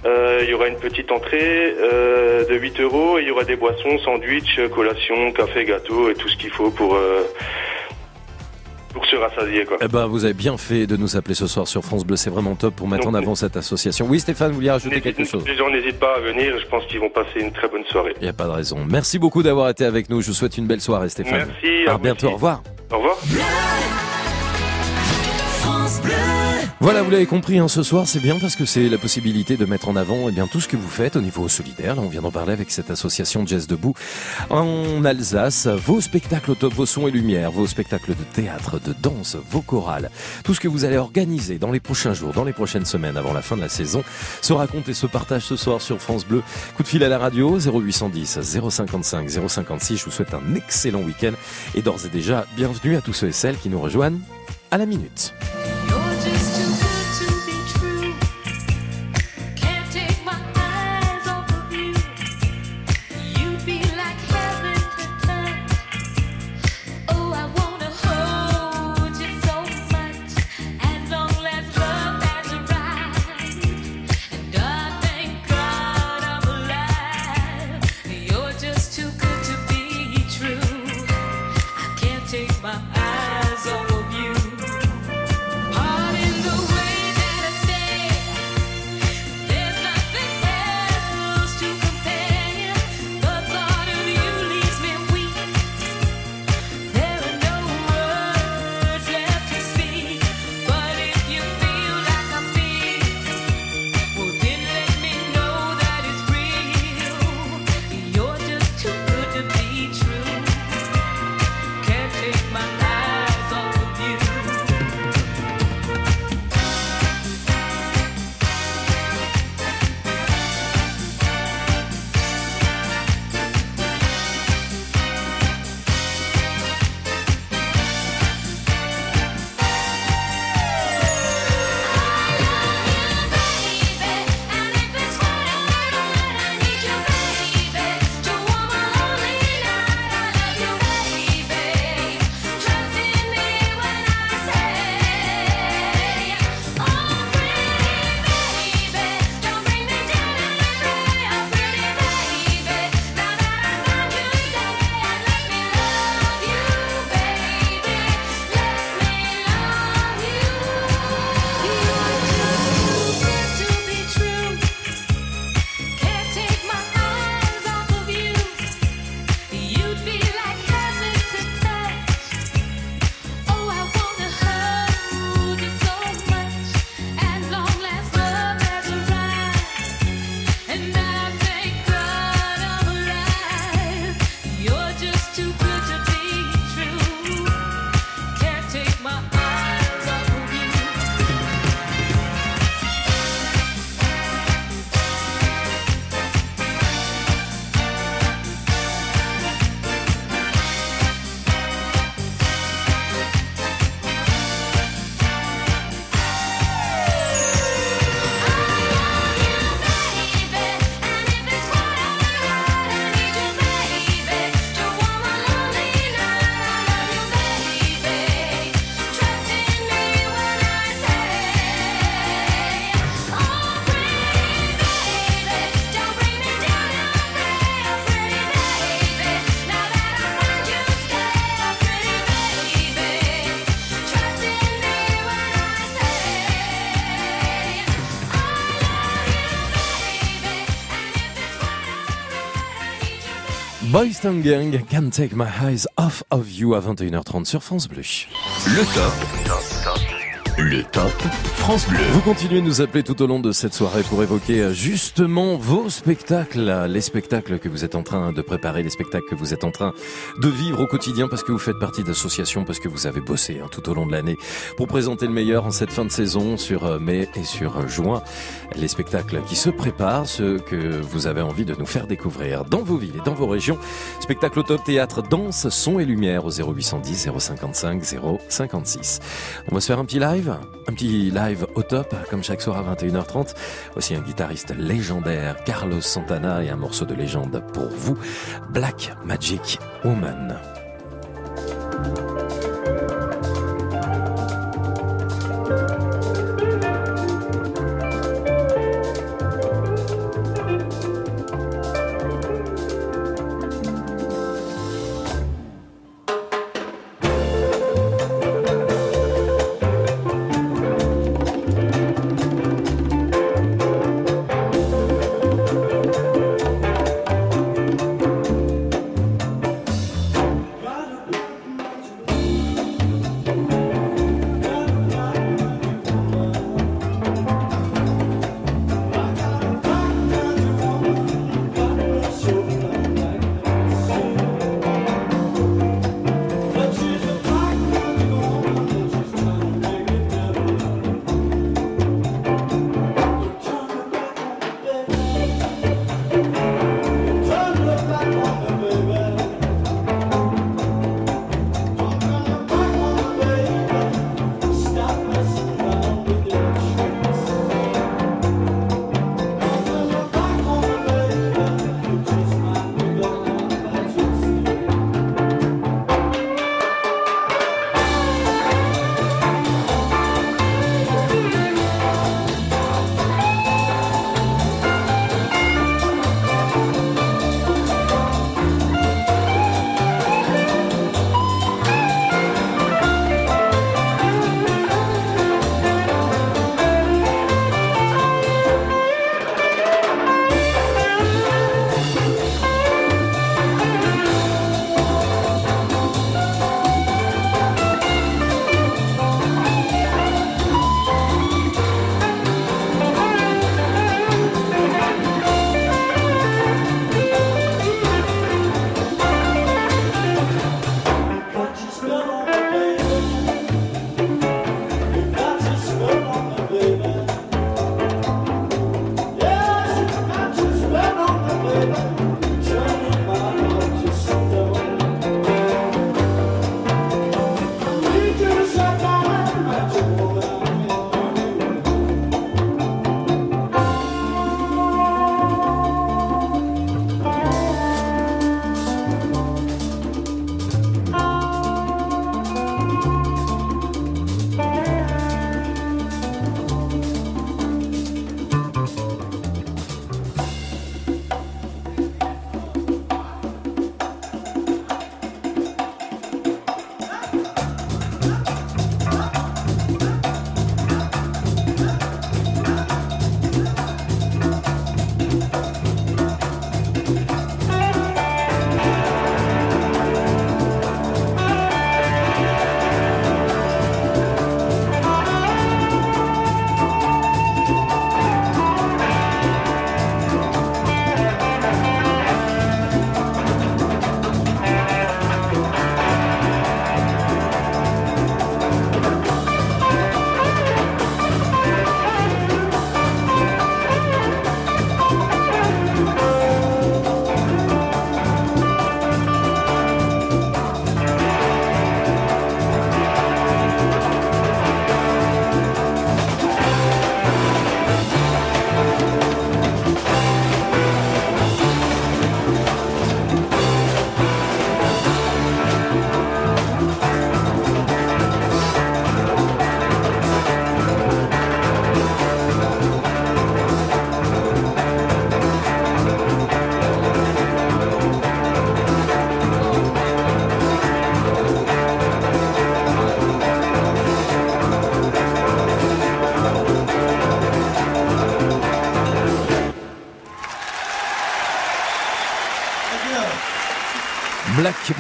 Euh, il y aura une petite entrée euh, de 8 euros et il y aura des boissons, sandwichs, collations, café, gâteau et tout ce qu'il faut pour, euh, pour se rassasier, quoi. Eh ben, vous avez bien fait de nous appeler ce soir sur France Bleu. C'est vraiment top pour mettre en avant cette association. Oui, Stéphane, vous vouliez rajouter quelque chose? Les gens n'hésitent pas à venir. Je pense qu'ils vont passer une très bonne soirée. Il n'y a pas de raison. Merci beaucoup d'avoir été avec nous. Je vous souhaite une belle soirée, Stéphane. Merci, à À bientôt. aussi. Au revoir. Au revoir. Voilà, vous l'avez compris, hein, ce soir, c'est bien parce que c'est la possibilité de mettre en avant eh bien, tout ce que vous faites au niveau solidaire. Là, on vient d'en parler avec cette association Jazz Debout en Alsace. Vos spectacles au top, vos sons et lumières, vos spectacles de théâtre, de danse, vos chorales, tout ce que vous allez organiser dans les prochains jours, dans les prochaines semaines, avant la fin de la saison, se raconte et se partage ce soir sur France Bleu. Coup de fil à la radio, 0810 055 056. Je vous souhaite un excellent week-end et d'ores et déjà, bienvenue à tous ceux et celles qui nous rejoignent à la minute. Town Gang, Can't Take My Eyes Off of You à 21h30 sur France Bleu. Le top. Le top France Bleu. Vous continuez de nous appeler tout au long de cette soirée pour évoquer euh, justement vos spectacles, euh, les spectacles que vous êtes en train de préparer, les spectacles que vous êtes en train de vivre au quotidien parce que vous faites partie d'associations, parce que vous avez bossé hein, tout au long de l'année pour présenter le meilleur en cette fin de saison sur euh, mai et sur juin. Les spectacles qui se préparent, ceux que vous avez envie de nous faire découvrir dans vos villes et dans vos régions. Spectacle au top, théâtre, danse, son et lumière au 0810 055 056. On va se faire un petit live, un petit live au top, comme chaque soir à 21h30. Voici un guitariste légendaire, Carlos Santana, et un morceau de légende pour vous, Black Magic Woman.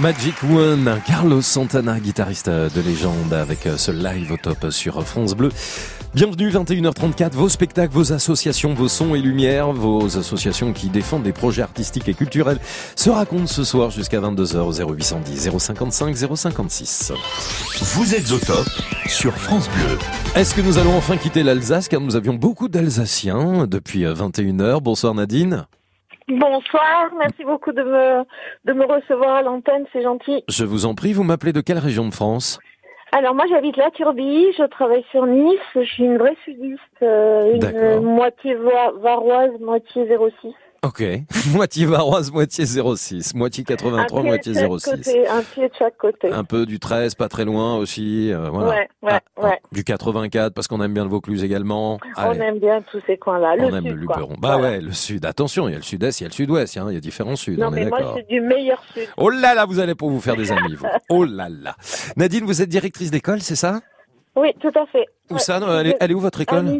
Magic One, Carlos Santana, guitariste de légende avec ce live au top sur France Bleu. Bienvenue 21h34, vos spectacles, vos associations, vos sons et lumières, vos associations qui défendent des projets artistiques et culturels se racontent ce soir jusqu'à 22h au 0810 055 056. Vous êtes au top sur France Bleu. Est-ce que nous allons enfin quitter l'Alsace? Car nous avions beaucoup d'Alsaciens depuis 21h. Bonsoir Nadine. Bonsoir, merci beaucoup de me, de me recevoir à l'antenne, c'est gentil. Je vous en prie, vous m'appelez de quelle région de France Alors moi j'habite la Turbie, je travaille sur Nice, je suis une vraie sudiste, euh, une moitié va- varoise, moitié 06. Ok. moitié varoise, moitié 06. Moitié 83, un pied moitié de chaque 06. côté, un pied de chaque côté. Un peu du 13, pas très loin aussi. euh, voilà. Ouais, ouais, Ah, ouais. Du 84, parce qu'on aime bien le Vaucluse également. On aime bien tous ces coins-là, on aime sud, le. Luberon. Bah Voilà. ouais, le sud. Attention, il y a le sud-est, il y a le sud-ouest, hein, il y a différents suds, Non on est mais moi d'accord. c'est du meilleur sud. Oh là là, vous allez pas vous faire des amis, vous. Oh là là. Nadine, vous êtes directrice d'école, c'est ça? Oui, tout à fait. Où ça? Non, elle, est, elle est où votre école?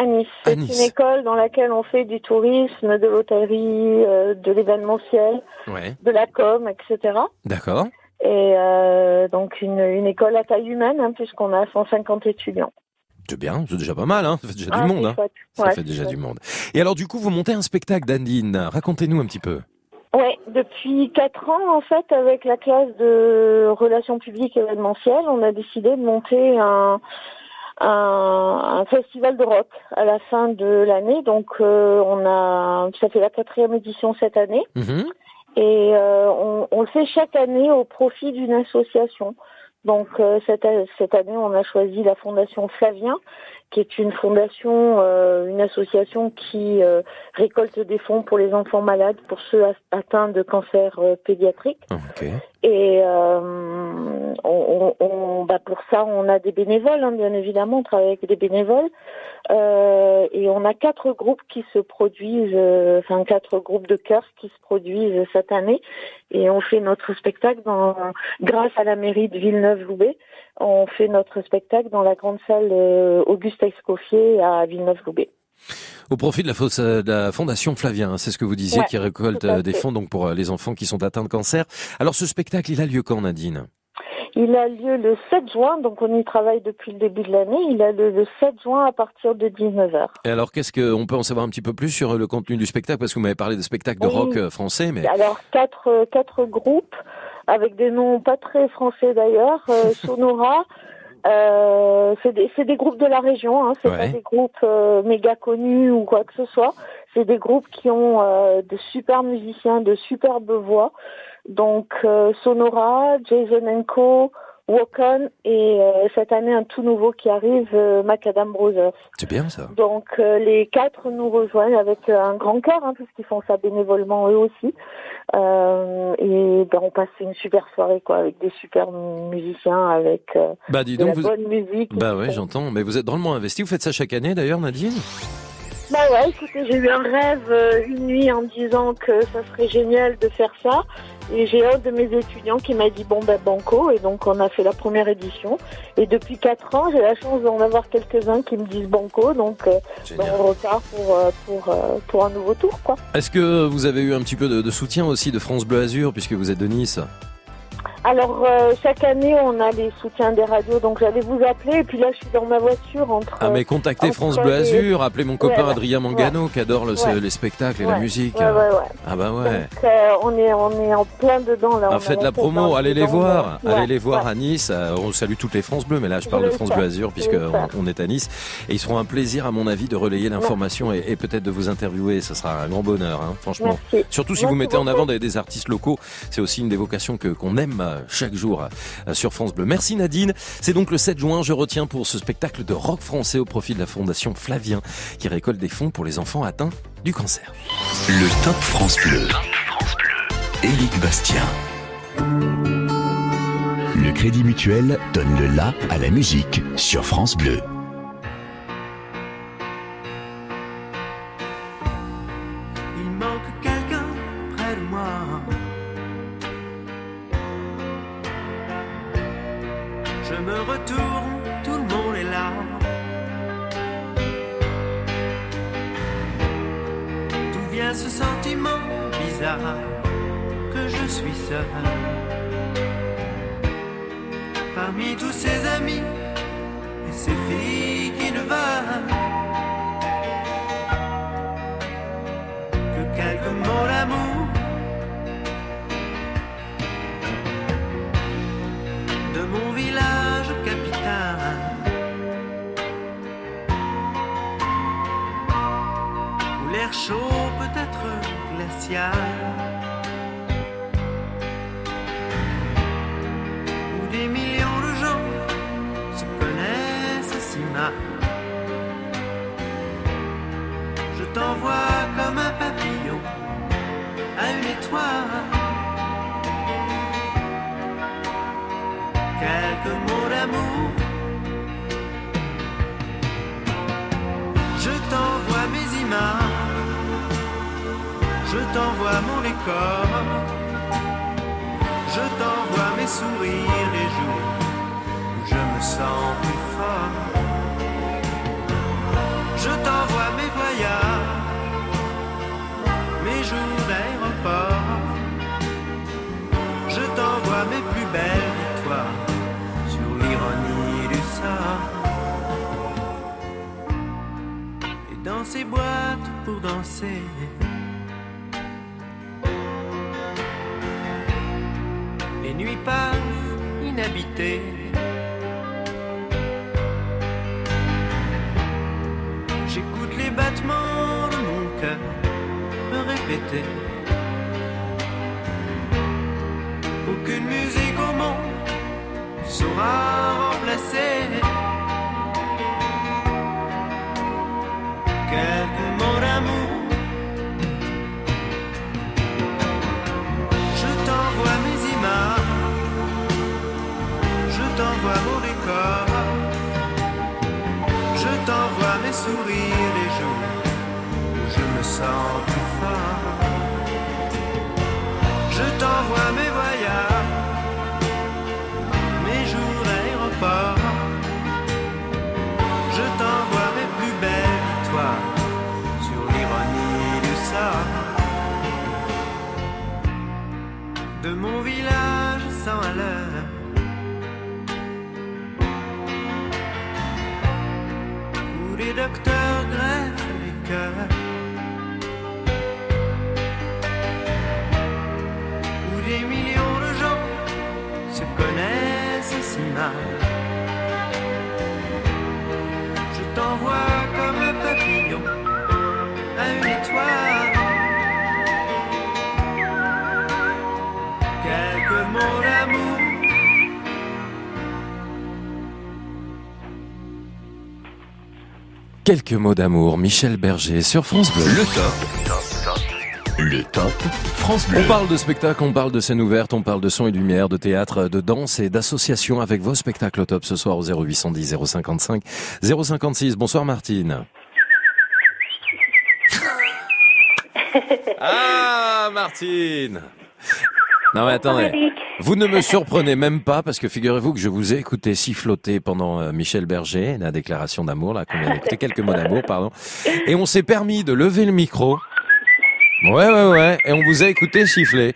À Nice. C'est Nice. une école dans laquelle on fait du tourisme, de l'hôtellerie, euh, de l'événementiel, Ouais, de la com, etc. d'accord. Et euh, donc une, une école à taille humaine, hein, puisqu'on a 150 étudiants. C'est bien, c'est déjà pas mal, hein. ça fait déjà Ah, du monde. c'est Hein. Ça Ouais, fait déjà chouette. du monde. Et alors du coup, vous montez un spectacle, Nadine. Racontez-nous un petit peu. Ouais, depuis quatre ans, en fait, avec la classe de relations publiques événementielles, on a décidé de monter un, un, un festival de rock à la fin de l'année. Donc, euh, on a, ça fait la quatrième édition cette année. Mhm. Et euh, on, on le fait chaque année au profit d'une association. Donc euh, cette, cette année, on a choisi la Fondation Flavien, qui est une fondation, euh, une association qui euh, récolte des fonds pour les enfants malades, pour ceux atteints de cancer euh, pédiatrique. Ok. Et euh, on, on- bah pour ça, on a des bénévoles, hein, bien évidemment, on travaille avec des bénévoles. Euh, et on a quatre groupes qui se produisent, euh, enfin quatre groupes de chœurs qui se produisent cette année. Et on fait notre spectacle dans, grâce à la mairie de Villeneuve-Loubet. On fait notre spectacle dans la grande salle euh, Auguste Escoffier à Villeneuve-Loubet. Au profit de la, fausse- euh, de la fondation Flavien, c'est ce que vous disiez, Ouais, qui récolte euh, des fonds donc pour euh, les enfants qui sont atteints de cancer. Alors ce spectacle, il a lieu quand, Nadine? Il a lieu le 7 juin, donc on y travaille depuis le début de l'année. Il a lieu le 7 juin à partir de 19h. Et alors, qu'est-ce qu'on peut en savoir un petit peu plus sur le contenu du spectacle? Parce que vous m'avez parlé de spectacles de Oui. rock français, mais Alors quatre quatre groupes avec des noms pas très français d'ailleurs. Euh, Sonora, euh, c'est des c'est des groupes de la région. Hein, c'est Ouais. pas des groupes euh, méga connus ou quoi que ce soit. C'est des groupes qui ont euh, de super musiciens, de superbes voix. Donc euh, Sonora, Jason Co. Walken et euh, cette année un tout nouveau qui arrive, euh, Macadam Brothers. c'est bien ça. Donc euh, les quatre nous rejoignent avec un grand cœur, hein, puisqu'ils font ça bénévolement eux aussi. Et ben, on passe une super soirée quoi, avec des super musiciens, avec Bah dis de donc, la vous... bonne musique. Bah ouais, j'entends. Mais vous êtes drôlement investi. Vous faites ça chaque année d'ailleurs, Nadine? Bah ouais, écoutez, j'ai eu un rêve euh, une nuit en me disant que ça serait génial de faire ça. Et j'ai un de mes étudiants qui m'a dit bon ben banco et donc on a fait la première édition. Et depuis quatre ans, j'ai la chance d'en avoir quelques-uns qui me disent banco, donc euh, ben, on repart pour euh, pour euh, pour un nouveau tour quoi. Est-ce que vous avez eu un petit peu de, de soutien aussi de France Bleu Azur, puisque vous êtes de Nice? Alors euh, chaque année on a les soutiens des radios, donc j'allais vous appeler et puis là je suis dans ma voiture entre. Ah mais contactez entre France Bleu Azur, appelez mon copain Ouais. Adrien Mangano qui adore le- Ouais. les spectacles et la musique. Ah bah ouais. Donc, euh, on est on est en plein dedans là. on Ah, a faites la promo, le allez les voir, allez les voir à Nice. Euh, On salue toutes les France Bleues, mais là je Je parle de France le Bleu. Azur faire. on est à Nice et ils seront un plaisir à mon avis de relayer l'information et, et peut-être de vous interviewer. Ce sera un grand bonheur, hein, franchement. Merci. Surtout si vous mettez en avant des, des artistes locaux, c'est aussi une des vocations que qu'on aime euh, chaque jour euh, sur France Bleu. Merci Nadine. C'est donc le 7 juin, je retiens pour ce spectacle de rock français au profit de la Fondation Flavien qui récolte des fonds pour les enfants atteints du cancer. Le Top France Bleu. Éric Bastien. Le Crédit Mutuel donne le la à la musique sur France Bleu. Parmi tous ces amis et ces filles qui ne veulent que quelques mots d'amour. De mon village capital. Où l'air chaud peut être glacial. Je t'envoie comme un papillon à une étoile. Quelques mots d'amour. Je t'envoie mes images. Je t'envoie mon décor. Je t'envoie mes sourires les jours où je me sens plus fort. Je t'envoie mes voyages, mes jours d'aéroport. Je t'envoie mes plus belles victoires sur l'ironie du sort. Et dans ces boîtes pour danser. Les nuits passent inhabitées. J'écoute les battements de mon cœur Aucune musique au monde saura remplacer. Quelques mots d'amour. Je t'envoie mes images, je t'envoie mon décor, je t'envoie mes sourires les jours où je me sens Mes voyages, mes jours d'aéroport. Je t'envoie mes plus belles victoires sur l'ironie du sort. De mon village sans à. Où les docteurs greffent les cœurs. Je t'envoie comme un papillon à une étoile. Quelques mots d'amour. Quelques mots d'amour, Michel Berger sur France Bleu. Le top. Le top France Bleu. On parle de spectacle, on parle de scène ouverte, on parle de son et de lumière, de théâtre, de danse et d'association avec vos spectacles au top ce soir au 0810 055 056. Bonsoir Martine. Ah Martine Non mais attendez, vous ne me surprenez même pas parce que figurez-vous que je vous ai écouté siffloter pendant euh, Michel Berger, la déclaration d'amour là qu'on vient d'écouter, quelques mots d'amour pardon, et on s'est permis de lever le micro. Ouais ouais ouais, et on vous a écouté siffler.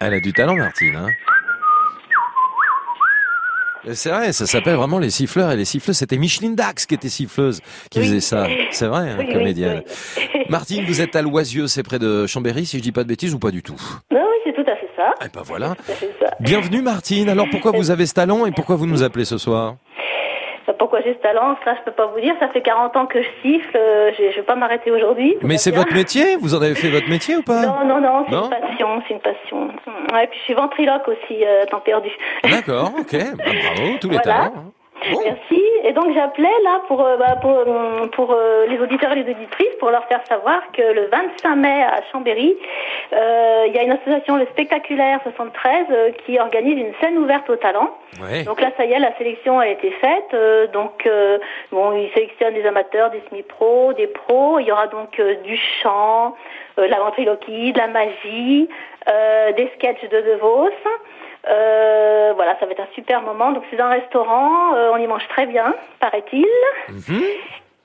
Elle a du talent Martine hein. Et C'est vrai, ça s'appelle vraiment les siffleurs et les siffleuses. C'était Micheline Dax qui était siffleuse, qui Oui. faisait ça. C'est vrai, hein, Oui, comédienne. oui. Martine, vous êtes à Loisieux, c'est près de Chambéry, si je dis pas de bêtises ou pas du tout? Non, oui, c'est tout à fait ça. Eh ben voilà. Bienvenue Martine. Alors pourquoi vous avez ce talent et pourquoi vous nous appelez ce soir? Pourquoi j'ai ce talent Ça, je peux pas vous dire. Ça fait 40 ans que je siffle. euh, Je, je vais pas m'arrêter aujourd'hui. Mais c'est votre métier? Vous en avez fait votre métier ou pas? Non, non, non, c'est une passion, c'est une passion. Ouais, puis je suis ventriloque aussi, euh, temps perdu. D'accord, ok. Bah, bravo, tous les Voilà. talents. hein. Merci. Et donc j'appelais là pour euh, bah, pour, euh, pour euh, les auditeurs et les auditrices pour leur faire savoir que le 25 mai à Chambéry, il y a une association le Spectaculaire 73 euh, qui organise une scène ouverte aux talents. Ouais. Donc là, ça y est, la sélection a été faite. Donc, bon, ils sélectionnent des amateurs, des semi-pros, des pros. Il y aura donc du chant, de la ventriloquie, de la magie, des sketchs de De Vos. Euh, voilà, ça va être un super moment. Donc, c'est un restaurant. euh, on y mange très bien, paraît-il. Mhm.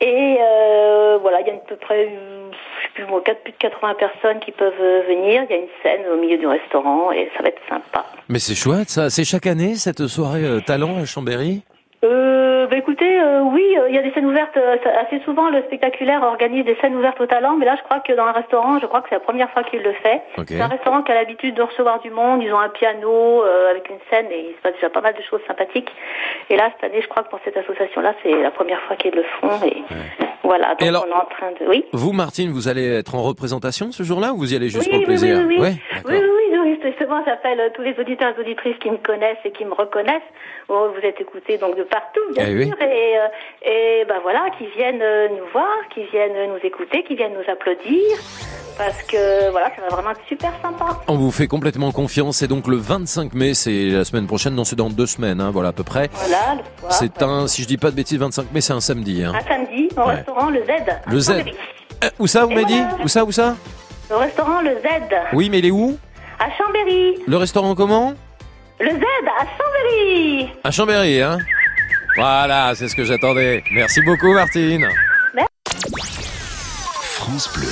Et euh, voilà, il y a à peu près euh, plus, bon, quatre- plus de 80 personnes qui peuvent euh, venir. Il y a une scène au milieu du restaurant et ça va être sympa. Mais c'est chouette ça. C'est chaque année cette soirée euh, talent à Chambéry? Euh, bah écoutez, euh, oui, euh, il y a des scènes ouvertes. euh, assez souvent, le spectaculaire organise des scènes ouvertes au talent, mais là, je crois que dans un restaurant, je crois que c'est la première fois qu'il le fait. C'est un restaurant qui a l'habitude de recevoir du monde. Ils ont un piano avec une scène et il se passe déjà pas mal de choses sympathiques. Et là, cette année, je crois que pour cette association-là, c'est la première fois qu'ils le font. Et voilà, donc Et alors- on est en train de... Oui Vous, Martine, vous allez être en représentation ce jour-là ou vous y allez juste oui, pour le oui, plaisir oui, oui, oui. Ouais, oui, justement, j'appelle euh, tous les auditeurs et auditrices qui me connaissent et qui me reconnaissent. Oh, vous êtes écoutés donc de partout, bien Eh oui. sûr, et, euh, et ben voilà, qui viennent euh, nous voir, qui viennent nous écouter, qui viennent nous applaudir, parce que voilà, ça va vraiment être super sympa. On vous fait complètement confiance. C'est donc le 25 mai, c'est la semaine prochaine. Non, c'est dans deux semaines, hein, voilà à peu près. Voilà. C'est un, si je dis pas de bêtises, 25 mai, c'est un samedi. Hein. Un samedi, au Ouais. restaurant Le Z. Le Z. Euh, où ça, vous Et m'avez dit. Où ça, où ça Au restaurant Le Z. Oui, mais il est où? À Chambéry. Le restaurant comment Le Z à Chambéry. À Chambéry, hein Voilà, c'est ce que j'attendais. Merci beaucoup, Martine. France Bleu.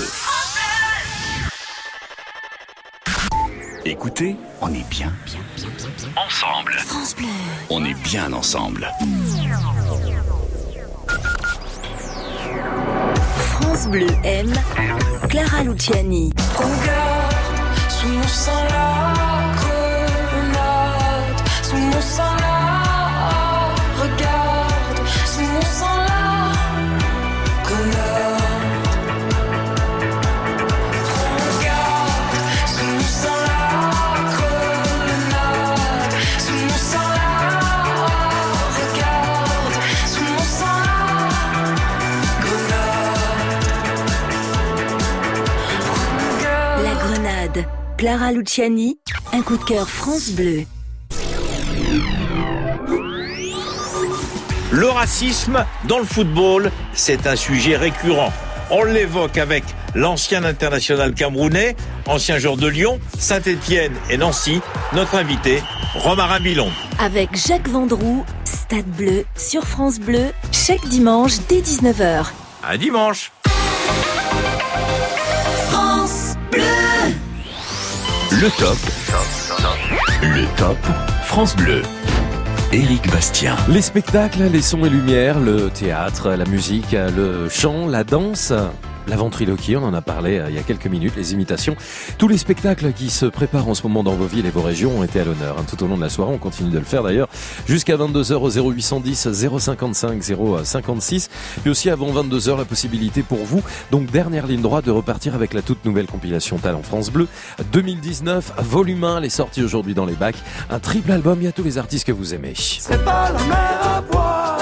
Écoutez, on est bien, bien, bien, bien, bien ensemble. France Bleu. On est bien ensemble. France Bleu aime Clara Luciani. Sous mon sang la grenade, sous mon sang Clara Luciani. Un coup de cœur France Bleu. Le racisme dans le football, c'est un sujet récurrent. On l'évoque avec l'ancien international camerounais, ancien joueur de Lyon, Saint-Étienne et Nancy, notre invité, Romarin Bilon. Avec Jacques Vendroux, Stade Bleu sur France Bleu, chaque dimanche dès 19h. À dimanche. Le top. Le top. France Bleu. Éric Bastien. Les spectacles, les sons et lumières, le théâtre, la musique, le chant, la danse. La ventriloquie, on en a parlé euh, il y a quelques minutes, les imitations. Tous les spectacles qui se préparent en ce moment dans vos villes et vos régions ont été à l'honneur. hein, tout au long de la soirée, on continue de le faire d'ailleurs. Jusqu'à 22h au 0810 055 056. Puis aussi avant 22h, la possibilité pour vous, donc dernière ligne droite, de repartir avec la toute nouvelle compilation Talent France Bleu 2019, volume 1, les sorties aujourd'hui dans les bacs. Un triple album, il y a tous les artistes que vous aimez. C'est pas la mer à boire,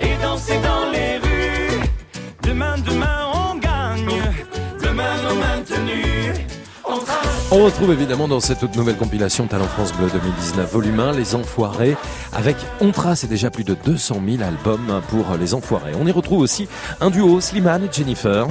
Et danser dans les rues. Demain, demain, on gagne. Demain, nos maintenus. On trace On retrouve évidemment dans cette toute nouvelle compilation Talent France Bleu 2019 volume 1 Les Enfoirés avec On trace et déjà plus de 200 000 albums pour Les Enfoirés. On y retrouve aussi un duo Slimane et Jennifer.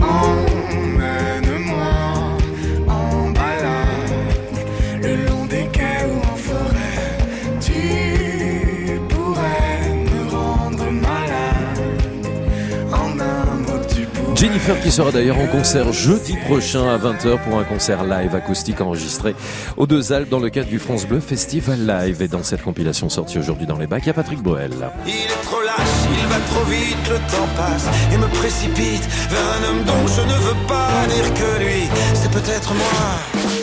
Jennifer qui sera d'ailleurs en concert jeudi prochain à 20h pour un concert live acoustique enregistré aux Deux Alpes dans le cadre du France Bleu Festival Live. Et dans cette compilation sortie aujourd'hui dans les bacs, il y a Patrick Boel. Il est trop lâche, il va trop vite, le temps passe et me précipite vers un homme dont je ne veux pas dire que lui, c'est peut-être moi.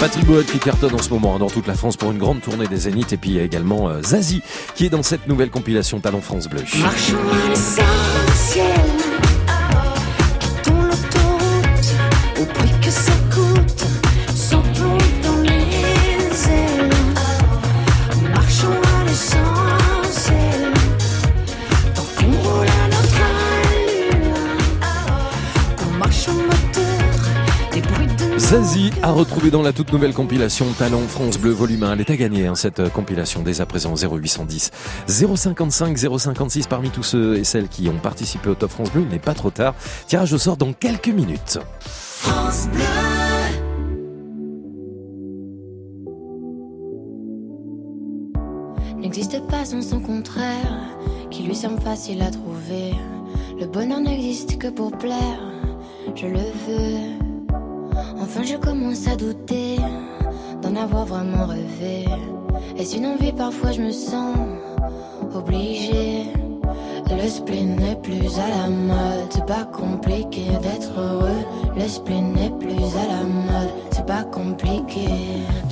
Patrick Boel qui cartonne en ce moment hein, dans toute la France pour une grande tournée des Zéniths et puis il y a également euh, Zazie qui est dans cette nouvelle compilation Talent France Bleu. Marchons à Retrouvé dans la toute nouvelle compilation Talent France Bleu volume 1. Elle est à gagner hein, cette euh, compilation dès à présent 0810 055 056 parmi tous ceux et celles qui ont participé au Top France Bleu. Il n'est pas trop tard. Tirage au sort dans quelques minutes. France Bleu. n'existe pas sans son contraire, qui lui semble facile à trouver. Le bonheur n'existe que pour plaire, je le veux. Enfin, je commence à douter d'en avoir vraiment rêvé. Est-ce une envie? Parfois, je me sens obligée. Le n'est plus à la mode, c'est pas compliqué d'être heureux. Le n'est plus à la mode, c'est pas compliqué.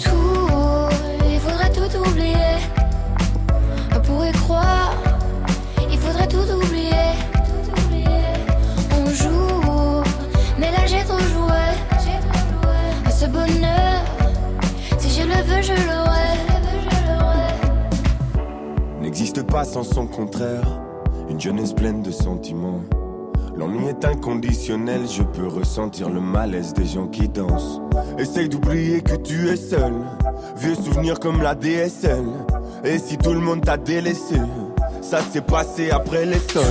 Tout, il faudrait tout oublier. On pourrait croire, il faudrait tout oublier. On joue, bonheur, si je le veux, je l'aurai. N'existe pas sans son contraire, une jeunesse pleine de sentiments. L'ennui est inconditionnel, je peux ressentir le malaise des gens qui dansent. Essaye d'oublier que tu es seul, vieux souvenirs comme la DSL. Et si tout le monde t'a délaissé, ça s'est passé après les sols.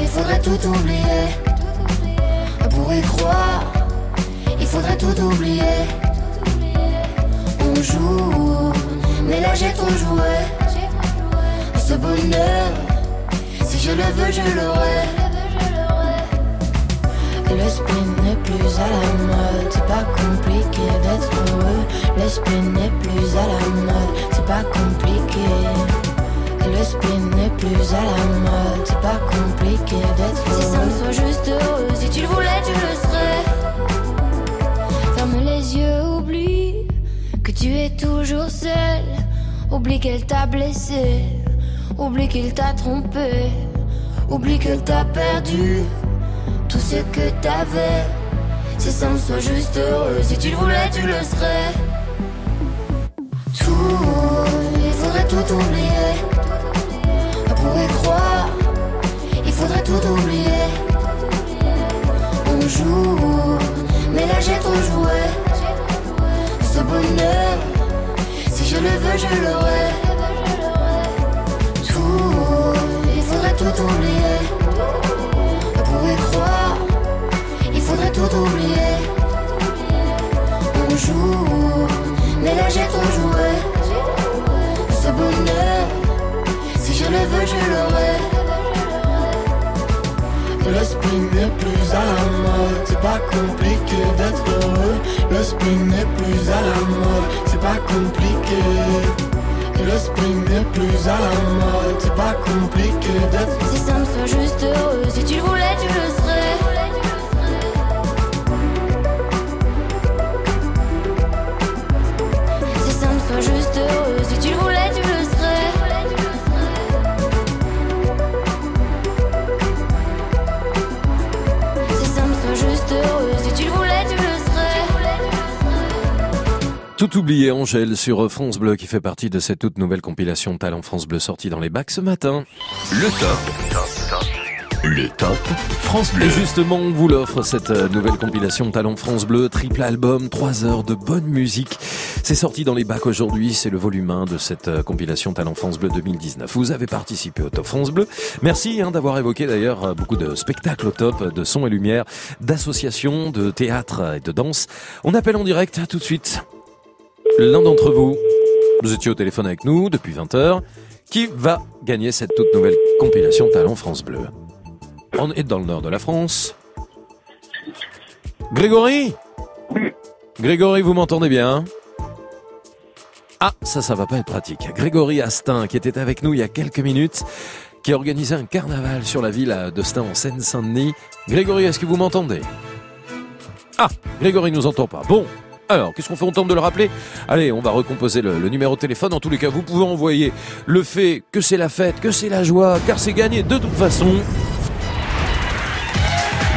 Il faudrait tout oublier. Pour y croire, il faudrait tout oublier. On joue, mais là j'ai trop joué. Ce bonheur, si je le veux, je l'aurai. Le spin n'est plus à la mode, c'est pas compliqué d'être heureux. Le spin n'est plus à la mode, c'est pas compliqué. Le spin n'est plus à la mode, c'est pas compliqué d'être heureux. Si ça me soit juste heureux, si tu le voulais, tu le serais. Yeux, oublie que tu es toujours seul. Oublie qu'elle t'a blessé, oublie qu'il t'a trompé, oublie qu'elle t'a perdu tout ce que t'avais. Si ça me soit juste heureux, si tu le voulais, tu le serais. Tout, il faudrait tout oublier. Pour y croire, il faudrait tout oublier. On joue, mais là j'ai trop joué. Ce bonheur, si je le veux, je l'aurai. Tout, il faudrait tout oublier. Pour y croire, il faudrait tout oublier. On joue, mais là j'ai trop joué. Ce bonheur, si je le veux, je l'aurai. Le spin n'est plus à la mode, c'est pas compliqué d'être heureux. Le spin n'est plus à la mode, c'est pas compliqué. Le spin n'est plus à la mode, c'est pas compliqué d'être Si ça me soit juste heureux, si tu le voulais, Tout oublié Angèle sur France Bleu qui fait partie de cette toute nouvelle compilation Talent France Bleu sortie dans les bacs ce matin. Le top. Le top France Bleu. Et justement, on vous l'offre cette euh, nouvelle compilation Talent France Bleu, triple album, 3 heures de bonne musique. C'est sorti dans les bacs aujourd'hui, c'est le volume 1 de cette euh, compilation Talent France Bleu 2019. Vous avez participé au Top France Bleu. Merci hein, d'avoir évoqué d'ailleurs euh, beaucoup de spectacles au top, de son et lumière, d'associations, de théâtre et de danse. On appelle en direct tout de suite l'un d'entre vous. Vous étiez au téléphone avec nous depuis 20h. Qui va gagner cette toute nouvelle compilation Talent France Bleu? On est dans le nord de la France. Grégory? Grégory, vous m'entendez bien? Ah, ça, ça va pas être pratique. Grégory Astin, qui était avec nous il y a quelques minutes, qui a organisé un carnaval sur la ville de en Seine-Saint-Denis. Grégory, est-ce que vous m'entendez? Ah, Grégory nous entend pas. Bon, alors, qu'est-ce qu'on fait On tente de le rappeler Allez, on va recomposer le, numéro de téléphone. En tous les cas, vous pouvez envoyer le fait que c'est la fête, que c'est la joie, car c'est gagné de toute façon.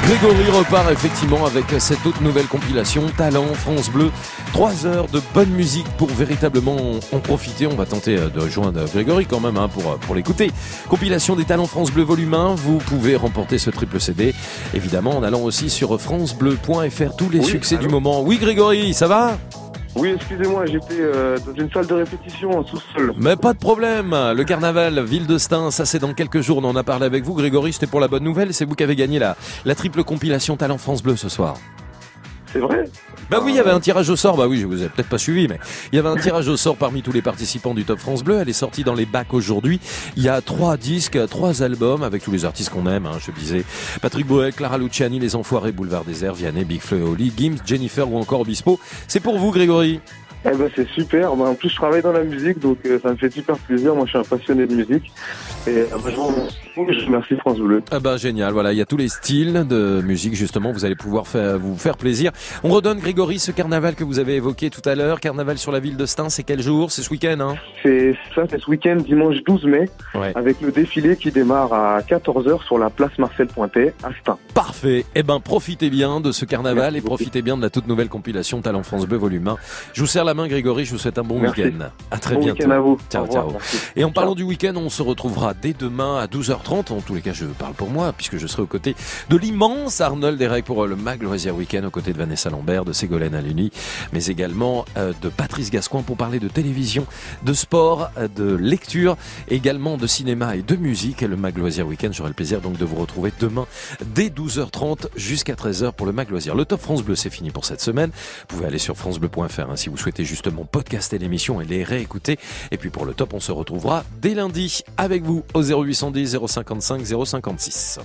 Grégory repart effectivement avec cette toute nouvelle compilation Talent France Bleu. Trois heures de bonne musique pour véritablement en profiter. On va tenter euh, de joindre Grégory quand même hein, pour, euh, pour l'écouter. Compilation des Talents France Bleu volume 1. Vous pouvez remporter ce triple CD. Évidemment en allant aussi sur francebleu.fr. Tous les Oui, succès allô du moment. Oui Grégory, ça va? Oui, excusez-moi, j'étais euh, dans une salle de répétition en sous-sol. Mais pas de problème. Le carnaval, ville de Stein, ça c'est dans quelques jours. On en a parlé avec vous, Grégory. C'était pour la bonne nouvelle. C'est vous qui avez gagné la, la triple compilation Talent France Bleu ce soir. C'est vrai Bah oui, il y avait un tirage au sort. Bah oui, je vous ai peut-être pas suivi, mais il y avait un tirage au sort parmi tous les participants du Top France Bleu. Elle est sortie dans les bacs aujourd'hui. Il y a trois disques, trois albums avec tous les artistes qu'on aime. Hein, je disais Patrick Boel, Clara Luciani, Les Enfoirés, Boulevard Désert, Vianney, Big Flo et Oli, Gims, Jennifer ou encore Obispo. C'est pour vous, Grégory. Eh ben c'est super. Ben, en plus, je travaille dans la musique, donc euh, ça me fait super plaisir. Moi, je suis un passionné de musique. Et euh, je remercie. France Bleu. Ah bah génial, voilà, il y a tous les styles de musique justement, vous allez pouvoir faire, vous faire plaisir. On redonne Grégory ce carnaval que vous avez évoqué tout à l'heure, carnaval sur la ville de Stein, c'est quel jour? C'est ce week-end hein? C'est ça, c'est ce week-end, dimanche 12 mai, Ouais. avec le défilé qui démarre à 14h sur la place Marcel Pointet à Stein. Parfait. Eh ben, profitez bien de ce carnaval et profitez bien de la toute nouvelle compilation Talent France Bleu Volume 1. Je vous serre la main, Grégory. Je vous souhaite un bon week-end. À très Bon bientôt. week-end à vous. Ciao, ciao. Et en parlant du week-end, on se retrouvera dès demain à 12h30. En tous les cas, je parle pour moi, puisque je serai aux côtés de l'immense Arnold Derek pour le Mag Loisir Week-end, aux côtés de Vanessa Lambert, de Ségolène Aluni, mais également euh, de Patrice Gascoin pour parler de télévision, de sport, euh, de lecture, également de cinéma et de musique. Le Mag Loisir Week-end, j'aurai le plaisir donc de vous retrouver demain dès 12h30 jusqu'à 13h pour le Mag Loisir. Le Top France Bleu, c'est fini pour cette semaine. Vous pouvez aller sur francebleu.fr hein, si vous souhaitez justement podcaster l'émission et les réécouter. Et puis pour le top, on se retrouvera dès lundi avec vous au 0810 055 056.